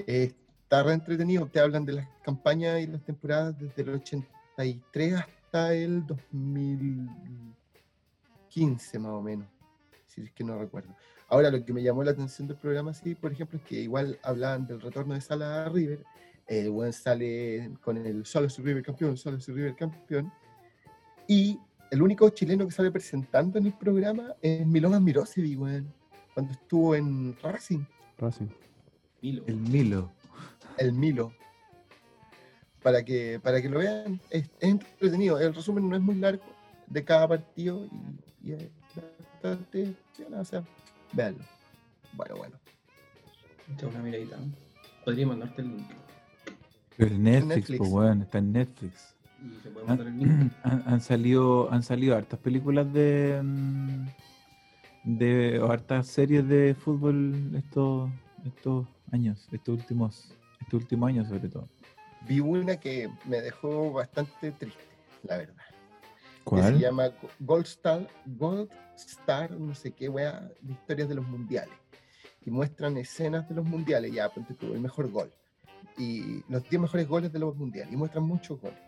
Eh, está re entretenido, te hablan de las campañas y las temporadas desde el 83 hasta el 2015 más o menos, si es que no recuerdo. Ahora, lo que me llamó la atención del programa, sí, por ejemplo, es que igual hablaban del retorno de Sala a River, el buen sale con el Solo su River campeón, Solo su River campeón, y el único chileno que sale presentando en el programa es Milovan Mirosevic, weón, cuando estuvo en Racing, Racing. Milo. El Milo. el Milo. Para que, para que lo vean, es, es entretenido. El resumen no es muy largo de cada partido y, y es bastante. bueno, O sea, véanlo. Bueno, bueno. Echa una miradita. Podría mandarte el link. Pero en Netflix, Netflix. pues, weón, está en Netflix. Y se puede Han, mandar el link. (clears throat) han- han salido, han salido hartas películas de, mm, de o hartas series de fútbol estos, estos años, estos últimos, estos últimos años sobre todo. Vi una que me dejó bastante triste, la verdad. que ¿Cuál? se llama Go- Gold Star, Gold Star, no sé qué, wea, de historias de los mundiales. Y muestran escenas de los mundiales, ya, ponte tú, el mejor gol. Y los 10 mejores goles de los mundiales. Y muestran muchos goles.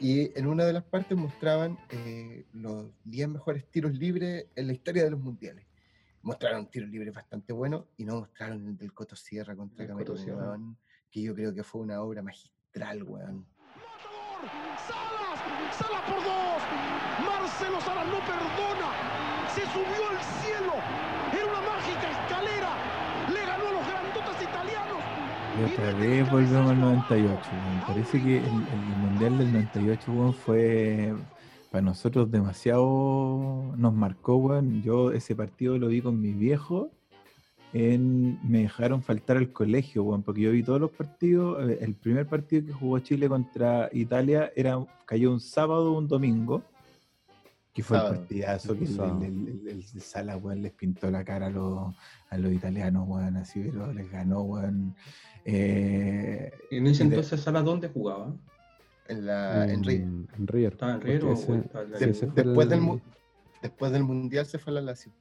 Y en una de las partes mostraban eh, los 10 mejores tiros libres en la historia de los mundiales. Mostraron tiros libres bastante buenos y no mostraron el del Coto Sierra contra El Coto Camerún, que yo creo que fue una obra magistral, weón. Salas, Salas por dos. Marcelo Sara no perdona. Se subió al cielo. Era una mágica escalera. Le ganó a los grandotas italianos. Y otra vez volvemos al 98. Me parece que el, el Mundial del 98 weón, fue para nosotros demasiado. Nos marcó, weón. Yo ese partido lo vi con mis viejos. En, me dejaron faltar al colegio, weón, porque yo vi todos los partidos. eh, El primer partido que jugó Chile contra Italia era, cayó un sábado o un domingo. Que fue Sábado. el partidazo que el, el- el- el Sala, weón, les pintó la cara a los, a los italianos, weón, así, pero les ganó, weón. Eh, En ese entonces, ¿Sala dónde jugaba? En, la, en en, en River. ¿Estaba en porque River o ese- o estaba en la sí, De- ese fue después, el- del, después del Mundial se fue a la Lazio.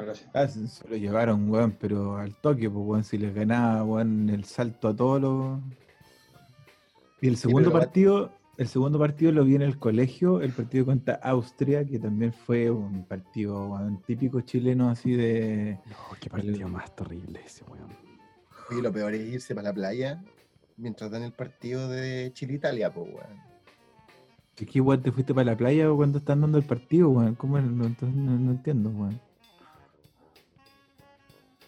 Ah, gracias. Ah, se lo llevaron, weón, pero al toque, pues, weón, si les ganaba, weón, el salto a todos los... Y el segundo partido, el segundo partido lo vi en el colegio, el partido contra Austria, que también fue un partido, weón, típico chileno así de... No, qué partido más terrible ese, weón. Y lo peor es irse para la playa mientras dan el partido de Chile-Italia, pues, weón. ¿Qué qué, weón, te fuiste para la playa cuando están dando el partido, weón? ¿Cómo no, entonces no, no entiendo, weón.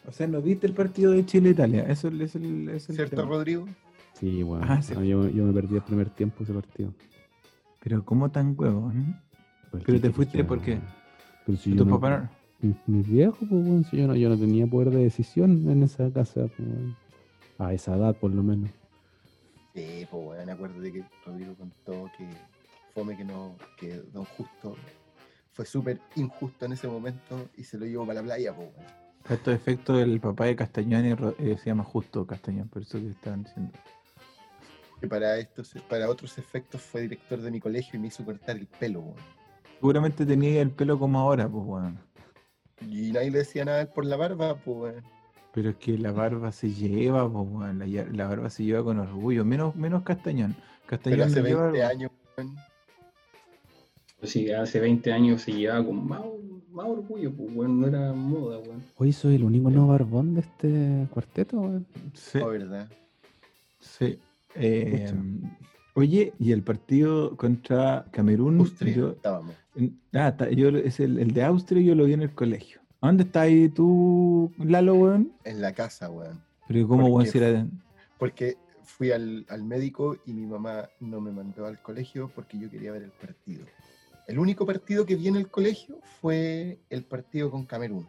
O sea, ¿no viste el partido de Chile-Italia? Eso es el... Es el, ¿Cierto, tema. Rodrigo? Sí, weón. Ah, sí. No, yo, yo me perdí el primer tiempo ese partido. Pero ¿cómo tan huevón? Pues, Pero ¿qué te fuiste porque Pero si tu no- papá no- mis, mis viejos, pues, weón, si yo no, yo no tenía poder de decisión en esa casa, pues, weón. A esa edad, por lo menos. Sí, pues, weón. Acuérdate que Rodrigo contó que fome que no, que Don Justo fue súper injusto en ese momento y se lo llevó para la playa, pues, weón. A estos efectos el papá de Castañón eh, se llama Justo Castañón, por eso que estaban diciendo. Que para, estos, para otros efectos fue director de mi colegio y me hizo cortar el pelo, weón. Seguramente tenía el pelo como ahora, pues weón. Y nadie le decía nada por la barba, pues, weón. Pero es que la barba se lleva, pues weón. La, barba se lleva con orgullo. Menos, menos Castañón. Castañón Pero hace no lleva 20 barba. años, weón. Pues sí, hace 20 años se llevaba con más, más orgullo, pues, weón, no era moda, weón. Hoy soy el único no barbón de este cuarteto, weón. Sí, Oh, ¿verdad? sí. Eh, oye, y el partido contra Camerún. Austria, yo- estábamos. Ah, está, yo, es el, el de Austria yo lo vi en el colegio. ¿A ¿Dónde está ahí tú, Lalo, weón? En la casa, weón. Pero ¿cómo, weón, si era... Porque fui al, al médico y mi mamá no me mandó al colegio porque yo quería ver el partido. El único partido que vi en el colegio fue el partido con Camerún.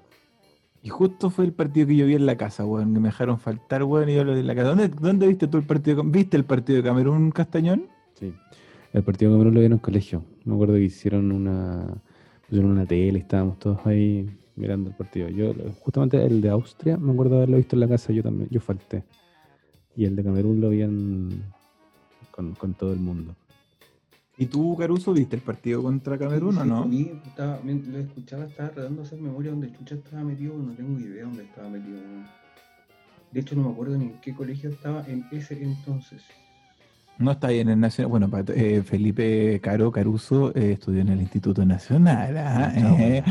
Y justo fue el partido que yo vi en la casa, weón, que me dejaron faltar, weón, y yo lo vi en la casa. ¿Dónde, dónde viste tú el partido? ¿Viste el partido de Camerún, Castañón? Sí. El partido de Camerún lo vieron en el colegio. Me acuerdo que hicieron una. pusieron una tele y estábamos todos ahí mirando el partido. Yo, justamente el de Austria, me acuerdo de haberlo visto en la casa, yo también, yo falté. Y el de Camerún lo vi en- con, con todo el mundo. ¿Y tú, Caruso, viste el partido contra Camerún o Sí, no? vi, estaba- lo escuchaba, estaba tratando de hacer memoria donde Chucha estaba metido, no tengo idea dónde estaba metido. De hecho, no me acuerdo ni en qué colegio estaba en ese entonces. No está ahí en el Nacional. Bueno, eh, Felipe Caro Caruso eh, estudió en el Instituto Nacional. ¿ah? No, Eh,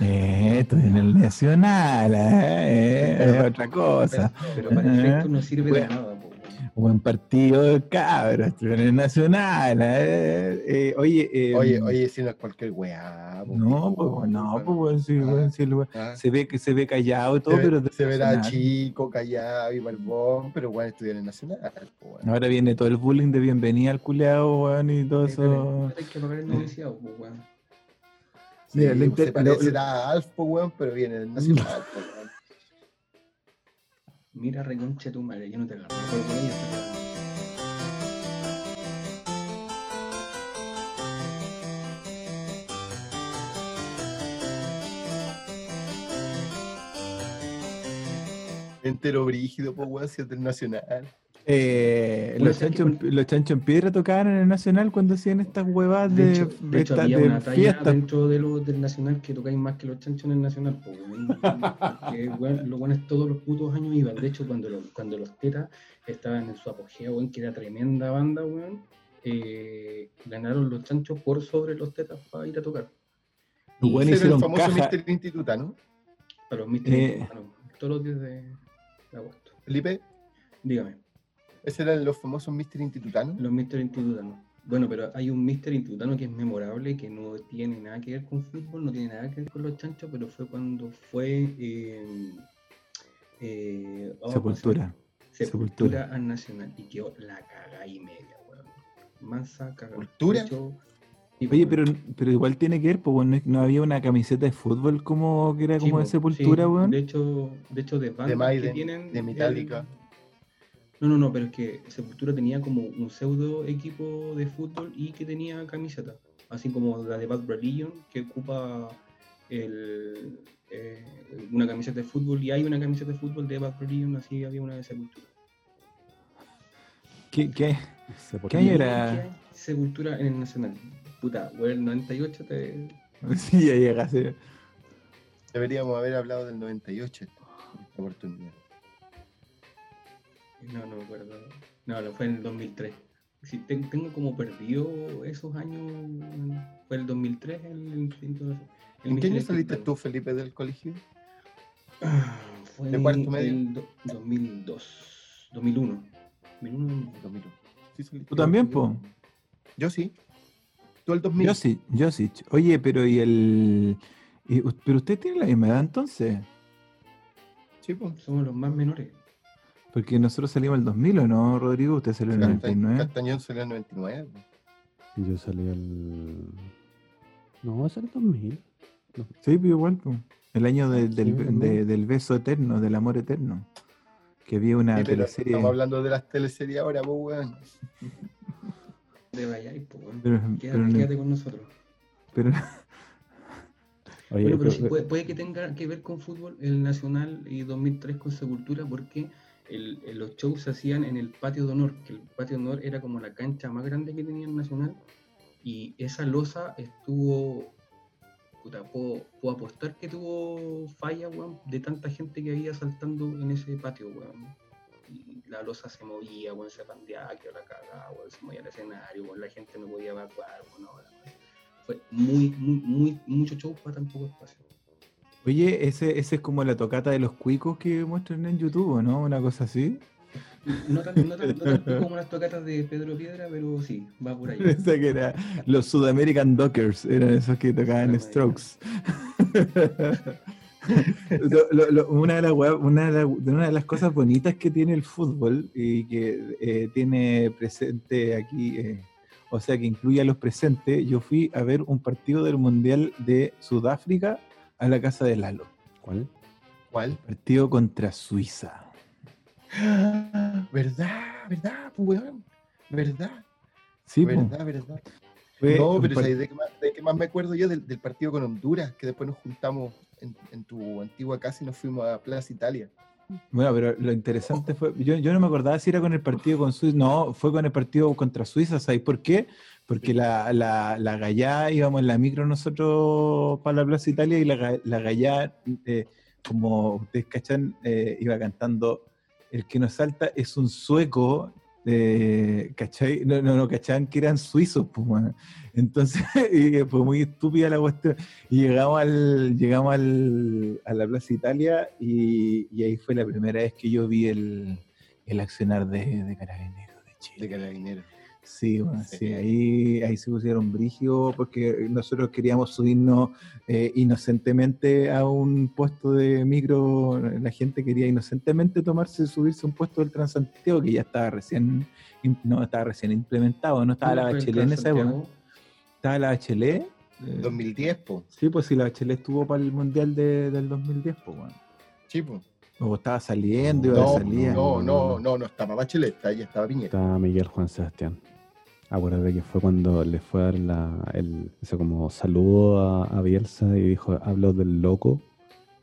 eh, estudió en el Nacional. ¿ah? Es otra cosa. Pero para Ajá. efecto no sirve de nada. Buen partido, cabros. Estudió en el Nacional. ¿eh? Eh, oye, eh, Oye, oye, si no es cualquier weá. No, pues no, pues weón, sí, Ah, sí, ah. se ve que se ve callado y todo, Se, pero se verá chico, callado y barbón, pero bueno, estudió en el Nacional. po. Ahora viene todo el bullying de bienvenida al culeado, weón, y todo eso. Hay que pagar el noviciado, po, weón. Sí, Mira, lo se inter- parece lo- a Alf, po, weón, pero viene del (laughs) Nacional. po, weón. Mira, reconcha tu madre, yo no te ahí hasta acá. Entero brígido, po, weón, si es del Nacional. Eh, Bueno, los, que chanchos, los chanchos en piedra tocaban en el Nacional cuando hacían estas huevadas De de, hecho, de hecho esta- había de una talla fiestas. dentro de lo, del Nacional que tocáis más que los chanchos en el Nacional. Porque, (laughs) weón, los buenos todos los putos años iban. De hecho, cuando, los- cuando los tetas estaban en su apogeo, weón, que era tremenda banda, weón, eh, ganaron los chanchos por sobre los tetas para ir a tocar. Y weones Ese era el famoso caja. Mister Institutano. a los Mr. Eh. Internacional, todos los días de agosto. Felipe, Dígame, ese eran los famosos Mister Institutano. los Mr. Institutanos. Bueno, pero hay un Mister Intutano que es memorable, que no tiene nada que ver con fútbol, no tiene nada que ver con los chanchos, pero fue cuando fue eh, eh, oh, Sepultura. Sepultura al Nacional y quedó la caga y media, weón. Mansa caga. Sí, Oye, pero, pero igual tiene que ver, pues bueno, no había una camiseta de fútbol como que era Sí, como de Sepultura, sí. weón. De hecho, de hecho, de bandas que Maiden, tienen. de el- Metallica. No, no, no, pero es que Sepultura tenía como un pseudo equipo de fútbol y que tenía camiseta. Así como la de Bad Religion, que ocupa el, eh, una camiseta de fútbol y hay una camiseta de fútbol de Bad Religion, así había una de Sepultura. ¿Qué, qué? ¿Qué año era? Sepultura en el Nacional. Puta, güey, el 98 te... (laughs) Sí, ya llega, sí. Deberíamos haber hablado del 98 en esta oportunidad. No, no me acuerdo. No, no, fue en el 2003. Sí, ten- tengo como perdido esos años. Fue el 2003 el instinto. el ¿En qué año saliste tú, Felipe, del colegio? Ah, Fue ¿De cuarto medio? el do- 2002, 2001. 2001. 2001. Sí, saliste. ¿Tú también, po? Yo sí. Tú el 2000. Josic, Josic. Oye, pero y el... pero usted tiene la misma edad entonces, Sí, po. Somos los más menores. Porque nosotros salimos el 2000, ¿o no, Rodrigo? Usted salió en el Casta- 99. Castañón salió en el 99. po. Yo salí el. No, era el 2000. Sí, pero igual, pues. El año de- del, Sí, ¿no? de- del beso eterno, del amor eterno. Que había una Sí, pero teleserie. Estamos hablando de las teleseries ahora, pues, weón. De Vallay, po, weón. Pero, Quédate, pero, no- quédate con nosotros. pero- (laughs) Oye, Bueno, pero pero- sí, puede, puede que tenga que ver con fútbol el Nacional y 2003 con Sepultura porque el- los shows se hacían en el patio de honor, que el patio de honor era como la cancha más grande que tenía el Nacional y esa losa estuvo, puta, puedo, puedo apostar que tuvo falla, weón, de tanta gente que había saltando en ese patio, weón. Y la losa se movía, weón, se pandeaba, que la cagada, weón, se movía el escenario, weón, la gente no podía evacuar, weón, no, fue muy, muy, muy, mucho show para tan poco espacio. Oye, ese, ese es como la tocata de los cuicos que muestran en YouTube, ¿o ¿no? Una cosa así. No tan, no tan- no tan como (laughs) las tocatas de Pedro Piedra, pero sí, va por ahí. Esa que era los Sudamerican Dockers, eran esos que tocaban Strokes. (laughs) Lo- lo- lo- una, de las wea- una, de la- de una de las cosas bonitas que tiene el fútbol y que eh, tiene presente aquí, eh, o sea, que incluye a los presentes, yo fui a ver un partido del Mundial de Sudáfrica a la casa de Lalo. ¿Cuál? ¿Cuál? Partido contra Suiza. ¿Verdad? ¿Verdad, pues, weón? ¿Verdad? Sí, po. ¿Verdad? ¿Verdad? Fue No, pero par- ¿sabes de qué, más, de qué más me acuerdo yo? Del, del partido con Honduras, que después nos juntamos en, en tu antigua casa y nos fuimos a Plaza Italia. Bueno, pero lo interesante fue, yo, yo no me acordaba si era con el partido con Suiza, no, fue con el partido contra Suiza, ¿sabéis por qué? Porque la, la, la Gallá, íbamos en la micro nosotros para la Plaza Italia y la, la Gallá, eh, como ustedes cachan, eh, iba cantando El que nos salta es un sueco, eh, ¿cachai? No, no, no, cachaban que eran suizos, pues. Entonces, (laughs) fue muy estúpida la cuestión. Y llegamos al, llegamos al, a la Plaza Italia y, y ahí fue la primera vez que yo vi el, el accionar de, de Carabineros de Chile. De Carabineros. Sí, bueno, Sí. sí, ahí, ahí se pusieron brígidos porque nosotros queríamos subirnos eh, inocentemente a un puesto de micro, la gente quería inocentemente tomarse, subirse a un puesto del Transantiago que ya estaba recién, no, estaba recién implementado, no estaba la ¿Cómo fue el Bachelet en esa época, estaba la Bachelet. eh, 2010, po. Sí, pues si la Bachelet estuvo para el Mundial de- del 2010, pues bueno. Sí, po. O estaba saliendo, iba No, a salir. no, no, no, no estaba Bachelet, ahí estaba Piñera. Está Miguel Juan Sebastián. Acuérdate que fue cuando le fue a dar la, el, ese como saludo a, a Bielsa y dijo, habló del loco.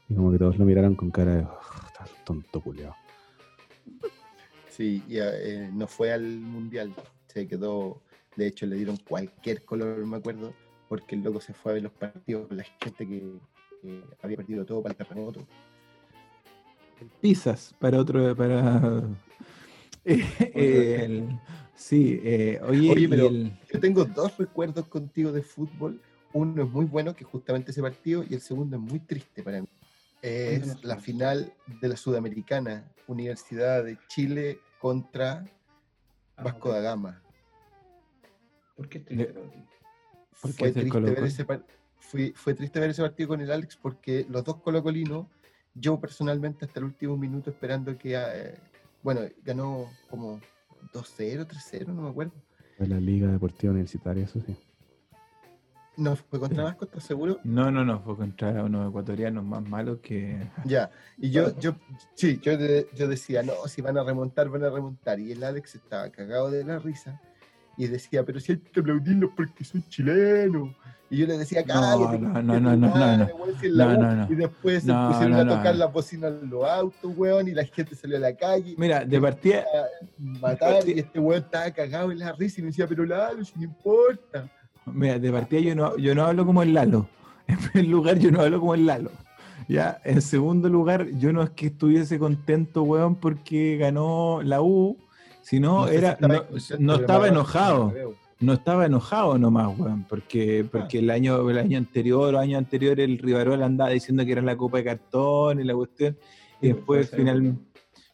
Y como que todos lo miraron con cara de, "Ugh, está tonto culiao. Sí, y eh, no fue al mundial, se quedó, de hecho le dieron cualquier color, me acuerdo, porque el loco se fue a ver los partidos con la gente que, que había perdido todo para el terremoto. Pizzas para otro, para... (laughs) Eh, el- sí, eh, oye, pero- el- Yo tengo dos recuerdos contigo de fútbol. Uno es muy bueno, que justamente ese partido, y el segundo es muy triste para mí. Es la final de la Sudamericana, Universidad de Chile contra Ah, Vasco da Gama. ¿Por qué triste Fue triste, ver ese fue triste ver ese partido con el Alex porque los dos colocolinos, yo personalmente hasta el último minuto esperando que, eh, bueno, ganó como 2-0, 3-0, no me acuerdo. De la Liga Deportiva Universitaria, eso sí. No, fue contra Vasco, ¿estás seguro? No, no, no, fue contra unos ecuatorianos más malos que. Ya, y yo, (laughs) yo, sí, yo, yo decía, no, si van a remontar, van a remontar. Y el Alex estaba cagado de la risa y decía, pero si hay que aplaudirlos porque son chilenos. Y yo le decía, No, cállate. no, no, no, no, madre, no. weón, si es la No, U". no, no. Y después se pusieron a tocar las bocinas en los autos, weón, y la gente salió a la calle. Mira, de partida, matar y este weón estaba cagado en la risa y me decía, pero Lalo, si no importa. mira, de partida yo no, yo no hablo como el Lalo. (laughs) En primer lugar, yo no hablo como el Lalo. Ya, en segundo lugar, yo no es que estuviese contento, weón, porque ganó la U, si era, no, contento, no estaba enojado. no estaba enojado nomás, weón, porque, porque el año, el año anterior o año anterior el Rivarol andaba diciendo que era la copa de cartón y la cuestión, y después puede ser, final,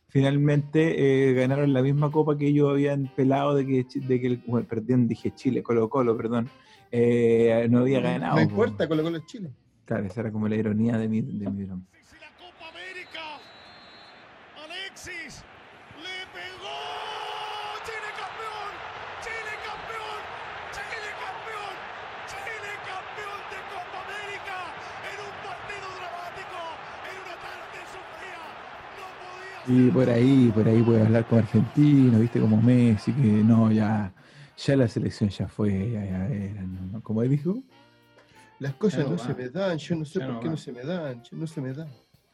finalmente eh, ganaron la misma copa que ellos habían pelado de que, de que el, bueno, perdón, dije Chile, Colo Colo, perdón, eh, no había ganado. No po. importa, Colo Colo es Chile. Claro, esa era como la ironía de mi, de mi broma. Messi la Copa América. Alexis le pegó. Chile campeón. Chile campeón. Chile campeón. Chile campeón de Copa América en un partido dramático, en una tarde sombría. No podía Y por ahí, por ahí puede hablar con argentino, viste, como Messi, que no, ya, ya la selección ya fue, ya, ya era, ¿no? ¿Cómo dijo? Las cosas no se me dan, yo no sé Ya por no qué va. no se me dan, yo no se me dan.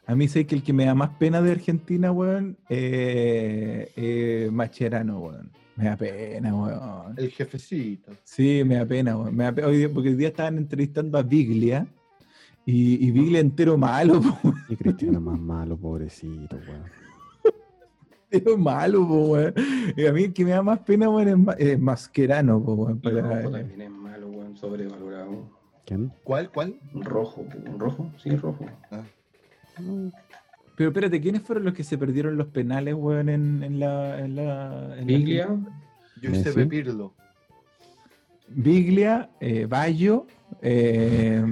A mí sé que el que me da más pena de Argentina, weón, eh, eh, Macherano, weón. Me da pena, weón. El jefecito. Sí, me da pena, weón. Me da pe- hoy día- porque hoy día estaban entrevistando a Biglia y, y Biglia entero malo, (laughs) weón. Y Cristiano más malo, pobrecito, weón. Entero malo, po, weón. Y a mí el que me da más pena, weón, es, Ma- es Mascherano, po, weón. Y para- rojo también es malo, weón, sobrevalorado. ¿Quién? ¿Cuál, cuál? Un rojo, un rojo, sí, rojo. Pero espérate, ¿quiénes fueron los que se perdieron los penales, weón, en, en la... En la en la- Biglia, Giuseppe Messi. Pirlo. Biglia, eh, Bayo, eh,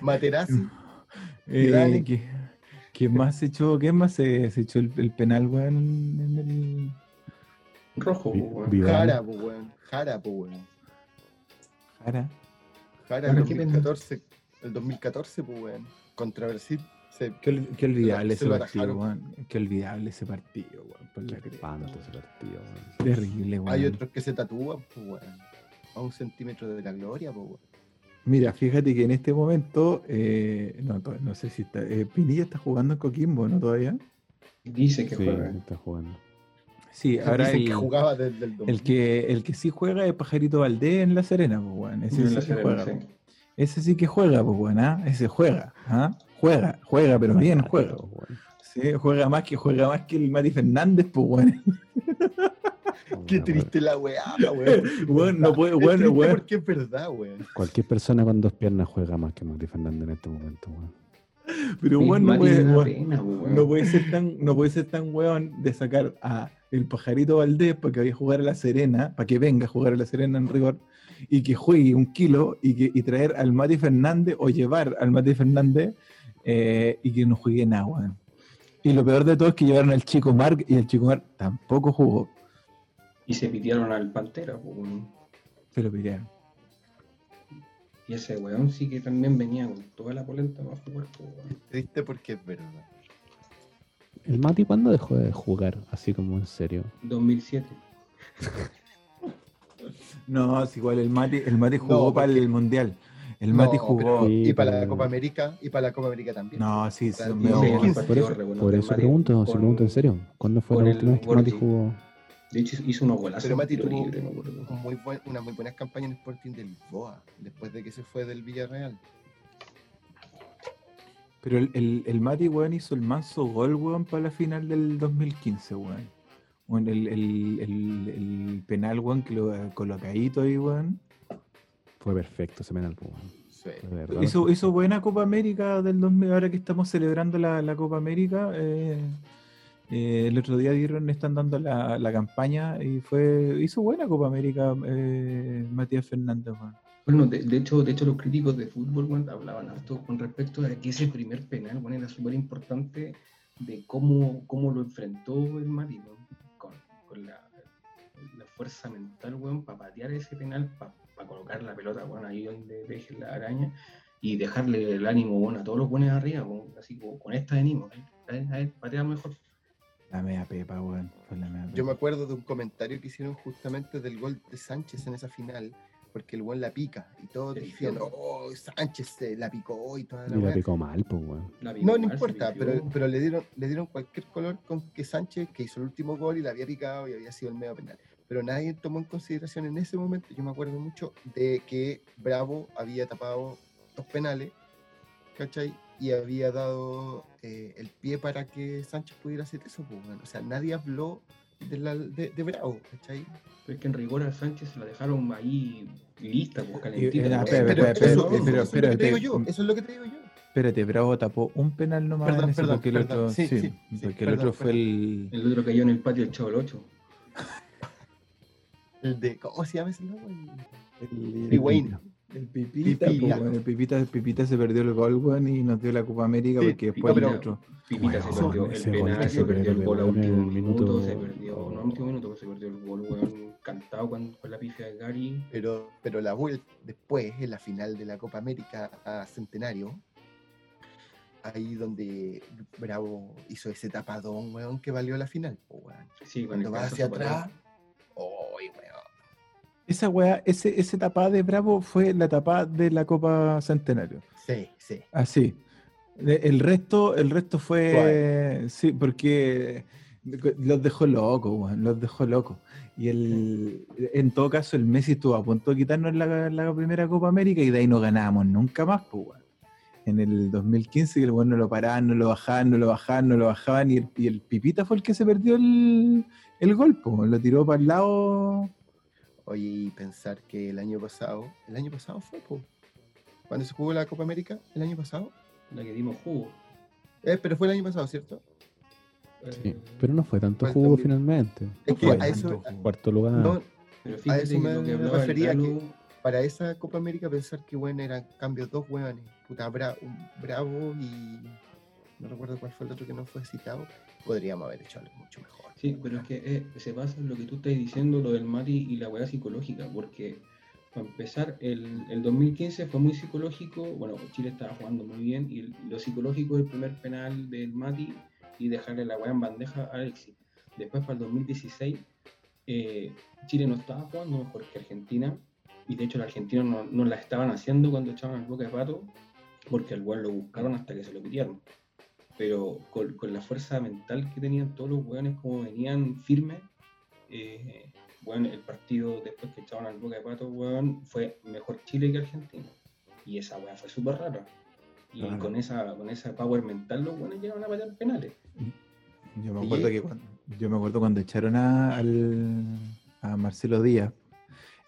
Materazzi. (laughs) eh, Zidane. ¿qué, qué más se echó? ¿Qué más se, se echó el, el penal, weón? En el... rojo, weón. Jara, weón. Jara, weón. Jara? Jara, el Ahora, ¿qué 2014. El 2014, pues, weón. Contra Brasil. Se- Qué, ol- qué olvidable Se ese partido, weón. Qué olvidable ese partido, weón. Por la espanto ese partido, weón. Terrible, weón. Hay otros que se tatúan, pues, weón. A un centímetro de la gloria, pues, weón. Mira, fíjate que en este momento, eh, no, no sé si está, eh, Pinilla está jugando en Coquimbo, ¿no? Todavía. Dice que Sí, juega. está jugando. Sí, ahora Dicen el, que jugaba desde el 2000. el que, el que sí juega es Pajarito Valdés en La Serena, pues, weón. Ese sí que Serena, juega. sí. pues. Ese sí que juega, pues, weón, ¿ah? Ese juega, ¿ah? Juega, juega, pero bien juega. Sí, juega más que juega más que el Mati Fernández, pues, weón. (laughs) (laughs) Qué triste la weá, weón. (laughs) Weón, no puede, weón, weón. porque es verdad, weón. Cualquier persona con dos piernas juega más que Mati Fernández en este momento, weón. Pero Sí, weón no Mati puede, me da weón, pena, weón. no puede ser tan, no puede ser tan weón de sacar a el pajarito Valdés para que vaya a jugar a la Serena, para que venga a jugar a la Serena en rigor, y que juegue un kilo y que y traer al Mati Fernández o llevar al Mati Fernández eh, y que no juegue nada, weón. Y lo peor de todo es que llevaron al chico Mark y el chico Mark tampoco jugó, Y se pidieron al Pantera, pues, weón. se lo pidieron. Y ese weón sí que también venía con toda la polenta para jugar, pues, weón. Triste porque es verdad. ¿El Mati cuándo dejó de jugar? Así como en serio. 2007. (laughs) No, es igual el Mati, el Mati No, jugó para porque- el Mundial. El Mati No, jugó. pero- Sí, y para la Copa América, y para la Copa América también. No, sí, sí, Sí, el por eso, por eso pregunto, se con- pregunta en serio. ¿Cuándo fue la última vez que Mati jugó? De hecho, hizo unos golazos. Pero Mati tuvo libre, me acuerdo. un muy buen- una muy buena campaña en Sporting del Lisboa, después de que se fue del Villarreal. Pero el, el, el Mati, weón, hizo el manso gol, weón, para la final del 2015, weón. Weón, el, el, el, el penal, weón, que lo colocadito ahí, weón. Fue perfecto ese penal, weón. Sí. De verdad Hizo, hizo buena Copa América del 2000, ahora que estamos celebrando la, la Copa América. eh, Eh, el otro día dieron, están dando la, la campaña y fue hizo buena Copa América eh, Matías Fernández. weón. Bueno, de, de hecho, de hecho, los críticos de fútbol weón, hablaban harto con respecto a que ese primer penal bueno, era súper importante de cómo, cómo lo enfrentó el Mati, con, con la, la fuerza mental, weón, para patear ese penal, para colocar la pelota, weón, ahí donde deje la araña y dejarle el ánimo, bueno, a todos los buenos arriba, weón, así como con esta ánimo, ¿eh? a ver, patea mejor. La mea pepa, weón. Fue la mea Yo me acuerdo de un comentario que hicieron justamente del gol de Sánchez en esa final, porque el buen la pica y todos decían, oh, Sánchez se la picó y toda la Y la weá". picó mal, pues, weón. No, no mal, importa, pero, pero le, dieron, le dieron cualquier color con que Sánchez, que hizo el último gol y la había picado y había sido el medio penal. Pero nadie tomó en consideración en ese momento, yo me acuerdo mucho, de que Bravo había tapado dos penales, ¿cachai? Y había dado eh, el pie para que Sánchez pudiera hacer eso. pues, bueno. O sea, nadie habló de, la- de, de Bravo, ¿cachai? Pero es que en rigor a Sánchez se la dejaron ahí lista, pues calentita. eso, es lo que te digo yo, eso es lo que te digo yo. Espérate, Bravo tapó un penal nomás Perdón, en ese, perdón, porque el perdón. otro, Sí, sí, sí, sí, porque el perdón, otro fue el, El otro cayó en el patio del Chavo del 8. (laughs) El de, ¿cómo se llama ese logo? El- el, Wayne. el Pipita, Pipita. po, el Pipita, el Pipita se perdió el gol, weón, y nos dio la Copa América Sí, porque después Pipita. el otro. Pipita se perdió el penal, se se perdió el gol a el último minuto- minuto, se perdió, no a último minuto, pero se perdió el gol, weón, cantado con, con la pifia de Gary. Pero, pero la vuelta después, en la final de la Copa América a Centenario, ahí donde Bravo hizo ese tapadón, weón, que valió la final. po, weón. Sí, Cuando el va pedazo hacia atrás, ¡ay, weón! Esa weá, ese, ese tapada de Bravo fue la tapada de la Copa Centenario. Sí, sí. Así. De- El resto, el resto fue. Sí, porque los dejó locos, weón, los dejó locos. Y el, en todo caso, el Messi estuvo a punto de quitarnos la, la primera Copa América y de ahí no ganábamos nunca más, pues, weón. En el 2015, que el weón no lo paraban, no lo bajaban, no lo bajaban, no lo bajaban, y el, y el Pipita fue el que se perdió el, el gol, pues, lo tiró para el lado. Oye, y pensar que el año pasado, el año pasado fue, po, cuando se jugó la Copa América, el año pasado. La que dimos jugo. Eh, pero fue el año pasado, ¿cierto? Sí, Eh, pero no fue tanto jugo 2000. finalmente. Es que fue a eso. Cuarto lugar. no, pero fíjate eso que me que refería, que- para esa Copa América pensar que bueno eran cambios dos hueones, puta Bra- un Bravo y no recuerdo cuál fue el otro que no fue citado, podríamos haber hecho algo mucho mejor. Sí, pero es que eh, se basa en lo que tú estás diciendo, lo del Mati y la weá psicológica, porque para empezar, el, el 2015 fue muy psicológico, bueno, Chile estaba jugando muy bien, y lo psicológico es el primer penal del Mati y dejarle la weá en bandeja a Alexis. Después para el 2016, eh, Chile no estaba jugando mejor que Argentina, y de hecho los argentinos no, no la estaban haciendo cuando echaban al boca de pato, porque al weón lo buscaron hasta que se lo pidieron pero con, con la fuerza mental que tenían todos los weones, como venían firmes, eh, bueno, el partido después que echaban al boca de pato, weón, fue mejor Chile que Argentina. Y esa weá fue súper rara. Y con esa con esa power mental los weones llegaban a patear penales. Yo me acuerdo que cuando, yo me acuerdo cuando echaron a, al- a Marcelo Díaz,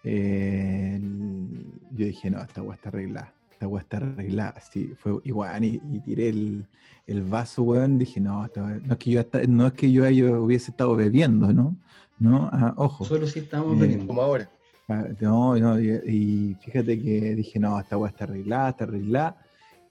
eh, el- yo dije, no, esta weá está arreglada, esta weá está arreglada, así, fue igual, y, y tiré el, el vaso, weón, dije, no, no es que yo hasta- no es que yo, yo hubiese estado bebiendo, ¿no? ¿No? Ah, ojo. Solo si estábamos Eh, bebiendo. Como ahora. Ah, No, no, y, y fíjate que dije, no, esta weá está arreglada, está arreglada.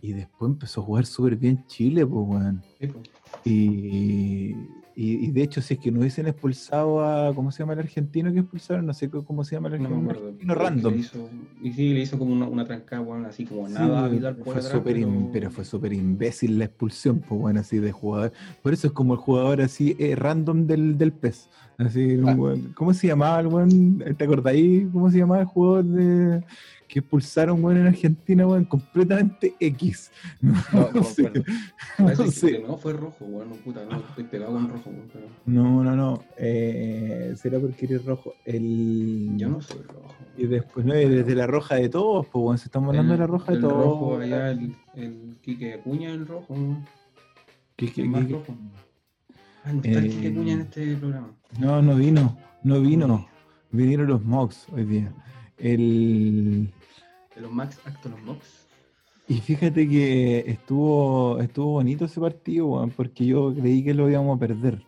Y después empezó a jugar súper bien Chile, pues, weón. Sí, po. Y, y, y de hecho, si es que no hubiesen expulsado a, ¿cómo se llama el argentino que expulsaron? No sé cómo- se llama el No me argentino, acuerdo. argentino random. hizo- y sí, le hizo como una, una trancada, weón, así como nada fue im- pero- pero fue súper imbécil la expulsión, pues bueno, así de jugador. Por eso es como el jugador así eh, random del, del PES. Así, Ah. ¿Cómo se llamaba el weón? ¿Te acordáis cómo se llamaba el jugador de, que expulsaron weón en Argentina, weón? Completamente X. No, no sé. No sé. no fue rojo, weón, no, puta, no, estoy pegado con rojo, weón, pero No, no, no. Eh, será porque eres rojo. El... yo no soy rojo. Y después, no, desde la roja de todos, pues bueno, se estamos hablando de la roja de el todos. rojo allá, el, el Quique Acuña, el rojo. ¿no? ¿Qué- qué- el más rojo. Ah, no está el Eh, Quique Acuña en este programa. No, no vino, no vino. Vinieron los Mox hoy día. El... De los Max Acto los Mox. Y fíjate que estuvo, estuvo bonito ese partido, weón, porque yo creí que lo íbamos a perder.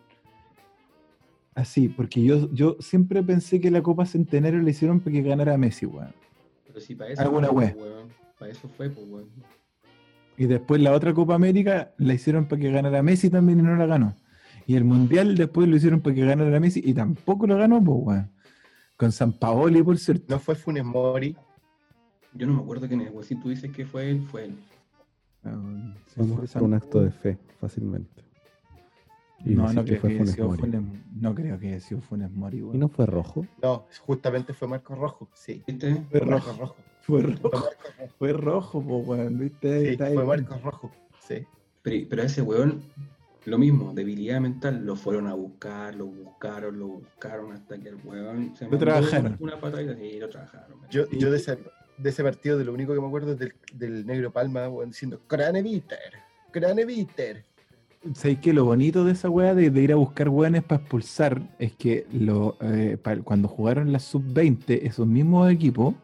Así, porque yo, yo siempre pensé que la Copa Centenario la hicieron para que ganara Messi, weón. Pero si para eso Alguna fue. Para eso fue, pues, weón. Y después la otra Copa América la hicieron para que ganara Messi también y no la ganó. Y el Mundial después lo hicieron para que ganara Messi y tampoco lo ganó, pues, weón. Con San Paoli, por cierto. No fue Funes Mori. Yo no me acuerdo quién es, weón. Si tú dices que fue él, fue él. Ah, sí, Vamos fue a San hacer un acto de fe, fácilmente. Y No, no que creo fue que haya Funes Mori. Funes, no creo que haya sido Funes Mori, ¿Y weón. no fue rojo? No, justamente fue Marco Rojo. Sí. ¿Viste? Fue Fue Marco rojo. Rojo. Fue Fue rojo, (laughs) fue rojo, pues, weón. ¿Viste? Sí, está ahí. fue Marco Rojo. Sí. Pero, ese weón, lo mismo, debilidad mental, lo fueron a buscar, lo buscaron, lo buscaron hasta que el weón se Lo mandó trabajaron. Una patadita y lo trabajaron. Yo, yo de, de ese partido, de lo único que me acuerdo es del, del negro Palma weón, diciendo Craneviter, Craneviter. ¿Sabéis que lo bonito de esa weá de, de ir a buscar weones para expulsar es que lo, eh, pa- cuando jugaron la sub-20, esos mismos equipos,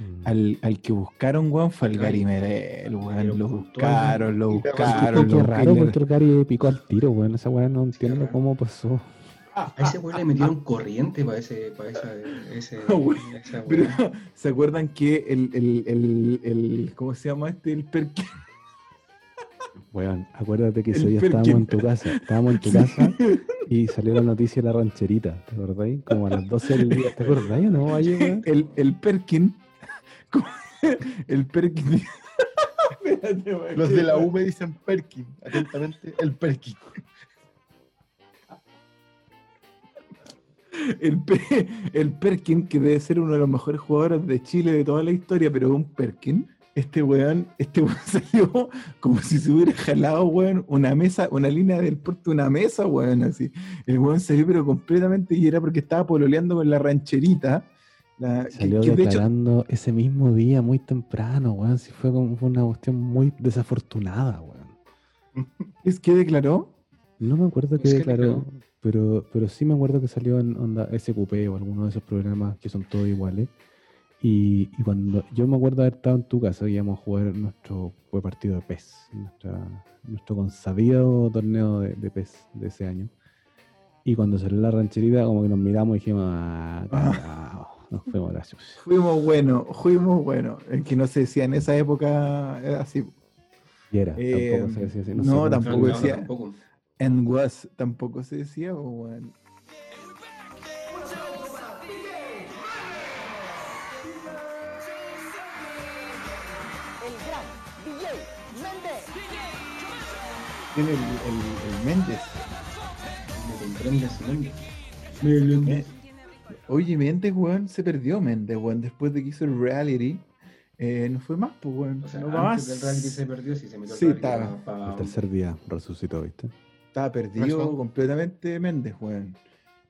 Mm. al, al que buscaron, weón, fue al Gary. Gary Medel, weón. Lo buscaron, lo buscaron. Qué lo raro porque el Gary picó al tiro, weón. Esa weá no entiendo cómo pasó. A ese weón le metieron corriente para ese, para esa, ese, (laughs) Ah, weón. esa Pero, weá. ¿se acuerdan que el, el, el, el- ¿cómo se llama este? El Perkin. (laughs) Weón, acuérdate que ese día estábamos en tu casa. Estábamos en tu (laughs) casa y salió la noticia de la rancherita, ¿te acordáis? Como a las 12 del día, ¿te acordáis o no? Weón? El, el Perkin. El Perkin. Los de la U me dicen Perkin, atentamente, el Perkin. El, el Perkin, que debe ser uno de los mejores jugadores de Chile de toda la historia, pero un Perkin. Este weón, este (laughs) weón salió como si se hubiera jalado, weón, una mesa, una línea del puerto, una mesa, weón, así. El weón salió, pero completamente, y era porque estaba pololeando con la rancherita. La, que- Salió que de hecho, declarando ese mismo día, muy temprano, weón. Sí, fue como fue una cuestión muy desafortunada, weón. ¿es que declaró? No me acuerdo qué declaró, declaró. Pero, pero sí me acuerdo que salió en onda SQP o alguno de esos programas que son todos iguales. Y, y cuando yo me acuerdo haber estado en tu casa, íbamos a jugar nuestro fue partido de PES, nuestra, nuestro consabido torneo de, de PES de ese año. Y cuando salió la rancherita, como que nos miramos y dijimos, ah, cagao". nos fuimos graciosos. Fuimos buenos, fuimos buenos. El que no se decía en esa época era así. Y era, Eh, tampoco se decía así. no, sé cómo tampoco se No, decía- tampoco. En was tampoco se decía, o weón. el gran DJ Méndez. Tiene el, el- el Méndez. Me comprende ese nombre. Eh, Oye, Méndez, weón, se perdió Méndez, weón. Después de que hizo el reality, eh, no fue más, pues, weón. O sea, no va antes más. del reality se perdió, sí se metió al Sí, reality estaba. pa- pa- El tercer día resucitó, ¿viste? Estaba perdido Razón. completamente Méndez, weón.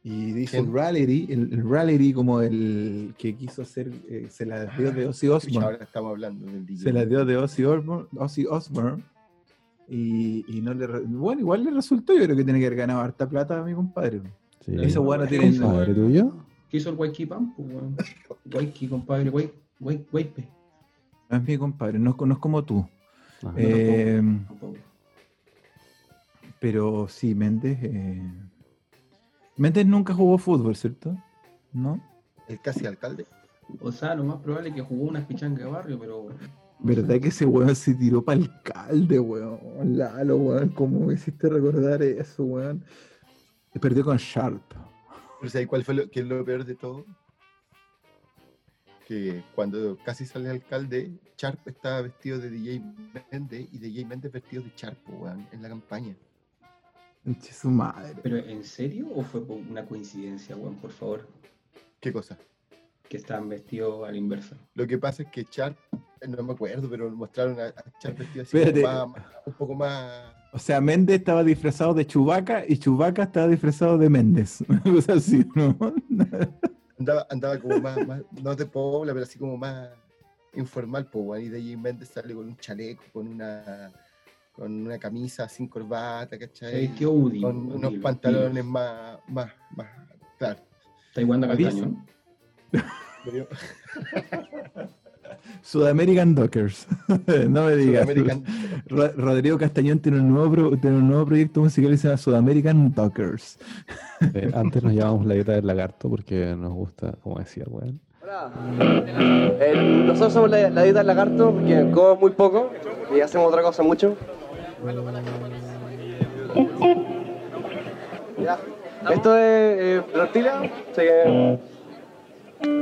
Y dice el reality, el, el reality como el que quiso hacer, eh, se la dio de Ozzy Osbourne. ahora estamos hablando del DJ. Se la dio de Ozzy Osbourne, Ozzy Osbourne y, y no le bueno, igual le resultó, yo creo que tiene que haber ganado harta plata a mi compadre. Sí. Ese weón no ¿Qué tiene ¿Compadre tuyo? ¿Qué hizo el Waiki Pam? Pues, weón. Waiki, compadre, Wai- Wai- Waipe. No es mi compadre, no, es co- no es como tú. Eh, Tampoco. Pero sí, Méndez. eh, Méndez nunca jugó fútbol, ¿cierto? ¿No? El casi alcalde. O sea, lo más probable es que jugó unas pichangas de barrio, pero. ¿Verdad que ese weón se tiró para alcalde, weón? Lalo, weón, ¿cómo me hiciste recordar eso, weón? Perdió con Sharp. Pero ¿sabes cuál fue lo, que es lo peor de todo? Que cuando casi sale alcalde, Sharp estaba vestido de DJ Méndez y DJ Méndez vestido de Sharp, weón, en la campaña. Su madre. ¿Pero en serio o fue una coincidencia, weón? Por favor. ¿Qué cosa? Que estaban vestidos a la inversa. Lo que pasa es que Sharp, eh, no me acuerdo, pero mostraron a, Sharp vestido así como más- un poco más. O sea, Méndez estaba disfrazado de Chubaca y Chubaca estaba disfrazado de Méndez. (laughs) Una cosa así, ¿no? (laughs) Andaba, andaba como más, más- no de pobla, pero así como más informal, pues. Y DJ Méndez sale con un chaleco, con una con una camisa sin corbata, ¿cachai? Eh, qué Udi, con unos pantalones más, más, más, claro. ¿Está jugando a Sudamerican Dockers. (laughs) no me digas. (laughs) Rodrigo Castañón tiene un nuevo, pro- tiene un nuevo proyecto musical que se llama Sudamerican Talkers. Eh, antes nos llamábamos la dieta del lagarto porque nos gusta, como decía el weón. Eh, nosotros somos la, la dieta del lagarto porque comemos muy poco y hacemos otra cosa mucho. Ya. Esto es eh, reptilia, así que.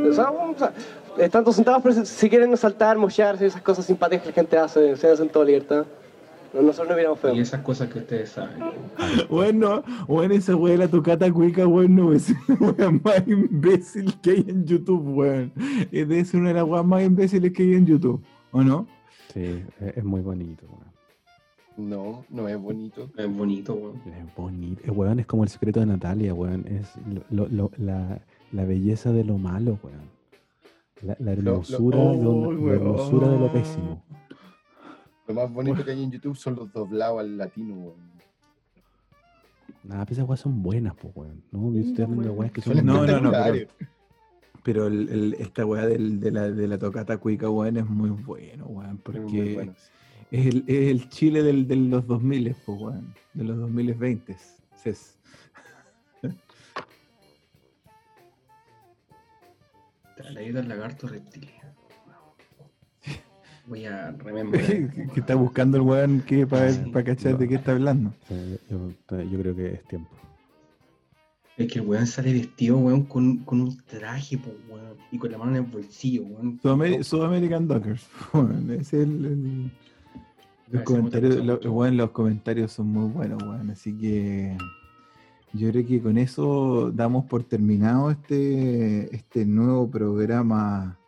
o sea, o sea, están todos sentados, pero si, quieren saltar, mochear, esas cosas simpáticas que la gente hace, se hacen toda libertad. No- Nosotros no miramos feo. Y esas cosas que ustedes saben. (laughs) Bueno, bueno, esa wea de la tocata cuica, weón, no es la wea más imbécil que hay en YouTube, weón. Es de ser una de las weas más imbéciles que hay en YouTube, ¿o no? Sí, es, es muy bonito, weón. No, no es bonito. Es bonito, weón. Es bonito. Eh, weón, es como el secreto de Natalia, weón. Es lo- lo- lo- la, la belleza de lo malo, weón. La, la Lo- lo- hermosura, de lo- Oh, la hermosura de lo pésimo. Lo más bonito que hay en YouTube son los doblados al latino, weón. Nada, pues esas weas son buenas, pues, weón. No, yo estoy hablando de weas que son No, no, no, espectaculares. Pero el, el- esta weá del- de, la, de la tocata cuica, weón, es muy bueno, weón, Muy, porque. Es, el, es el Chile del, de los 2000, pues, weón, de los 2020. Ses. La dieta del lagarto reptilia. (laughs) Voy a (laughs) remembrar. que está buscando el weón que para Sí, cachar de qué está hablando. Yo, yo creo que es tiempo. Es que el weón sale vestido, weón, con, con un traje, pues, weón. Y con la mano en el bolsillo, weón. Sudameri- Sudamerican Dockers. (laughs) Weón, es el, el- los comentarios, lo- los son muy buenos, weón. Así que yo creo que con eso damos por terminado este, este nuevo programa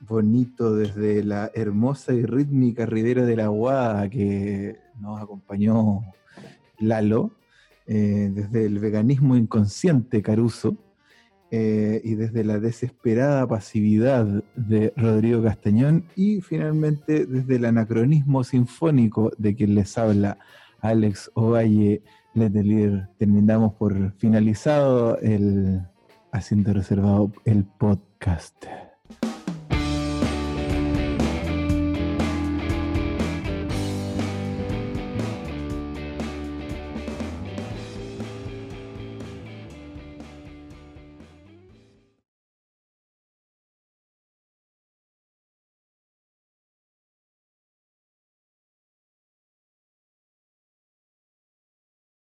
bonito desde la hermosa y rítmica Ribera de la Guada que nos acompañó Lalo, eh, desde el veganismo inconsciente Caruso eh, y desde la desesperada pasividad de Rodrigo Castañón y finalmente desde el anacronismo sinfónico de quien les habla Alex Ovalle Letelier. Terminamos por finalizado el Asiento Reservado, el podcast.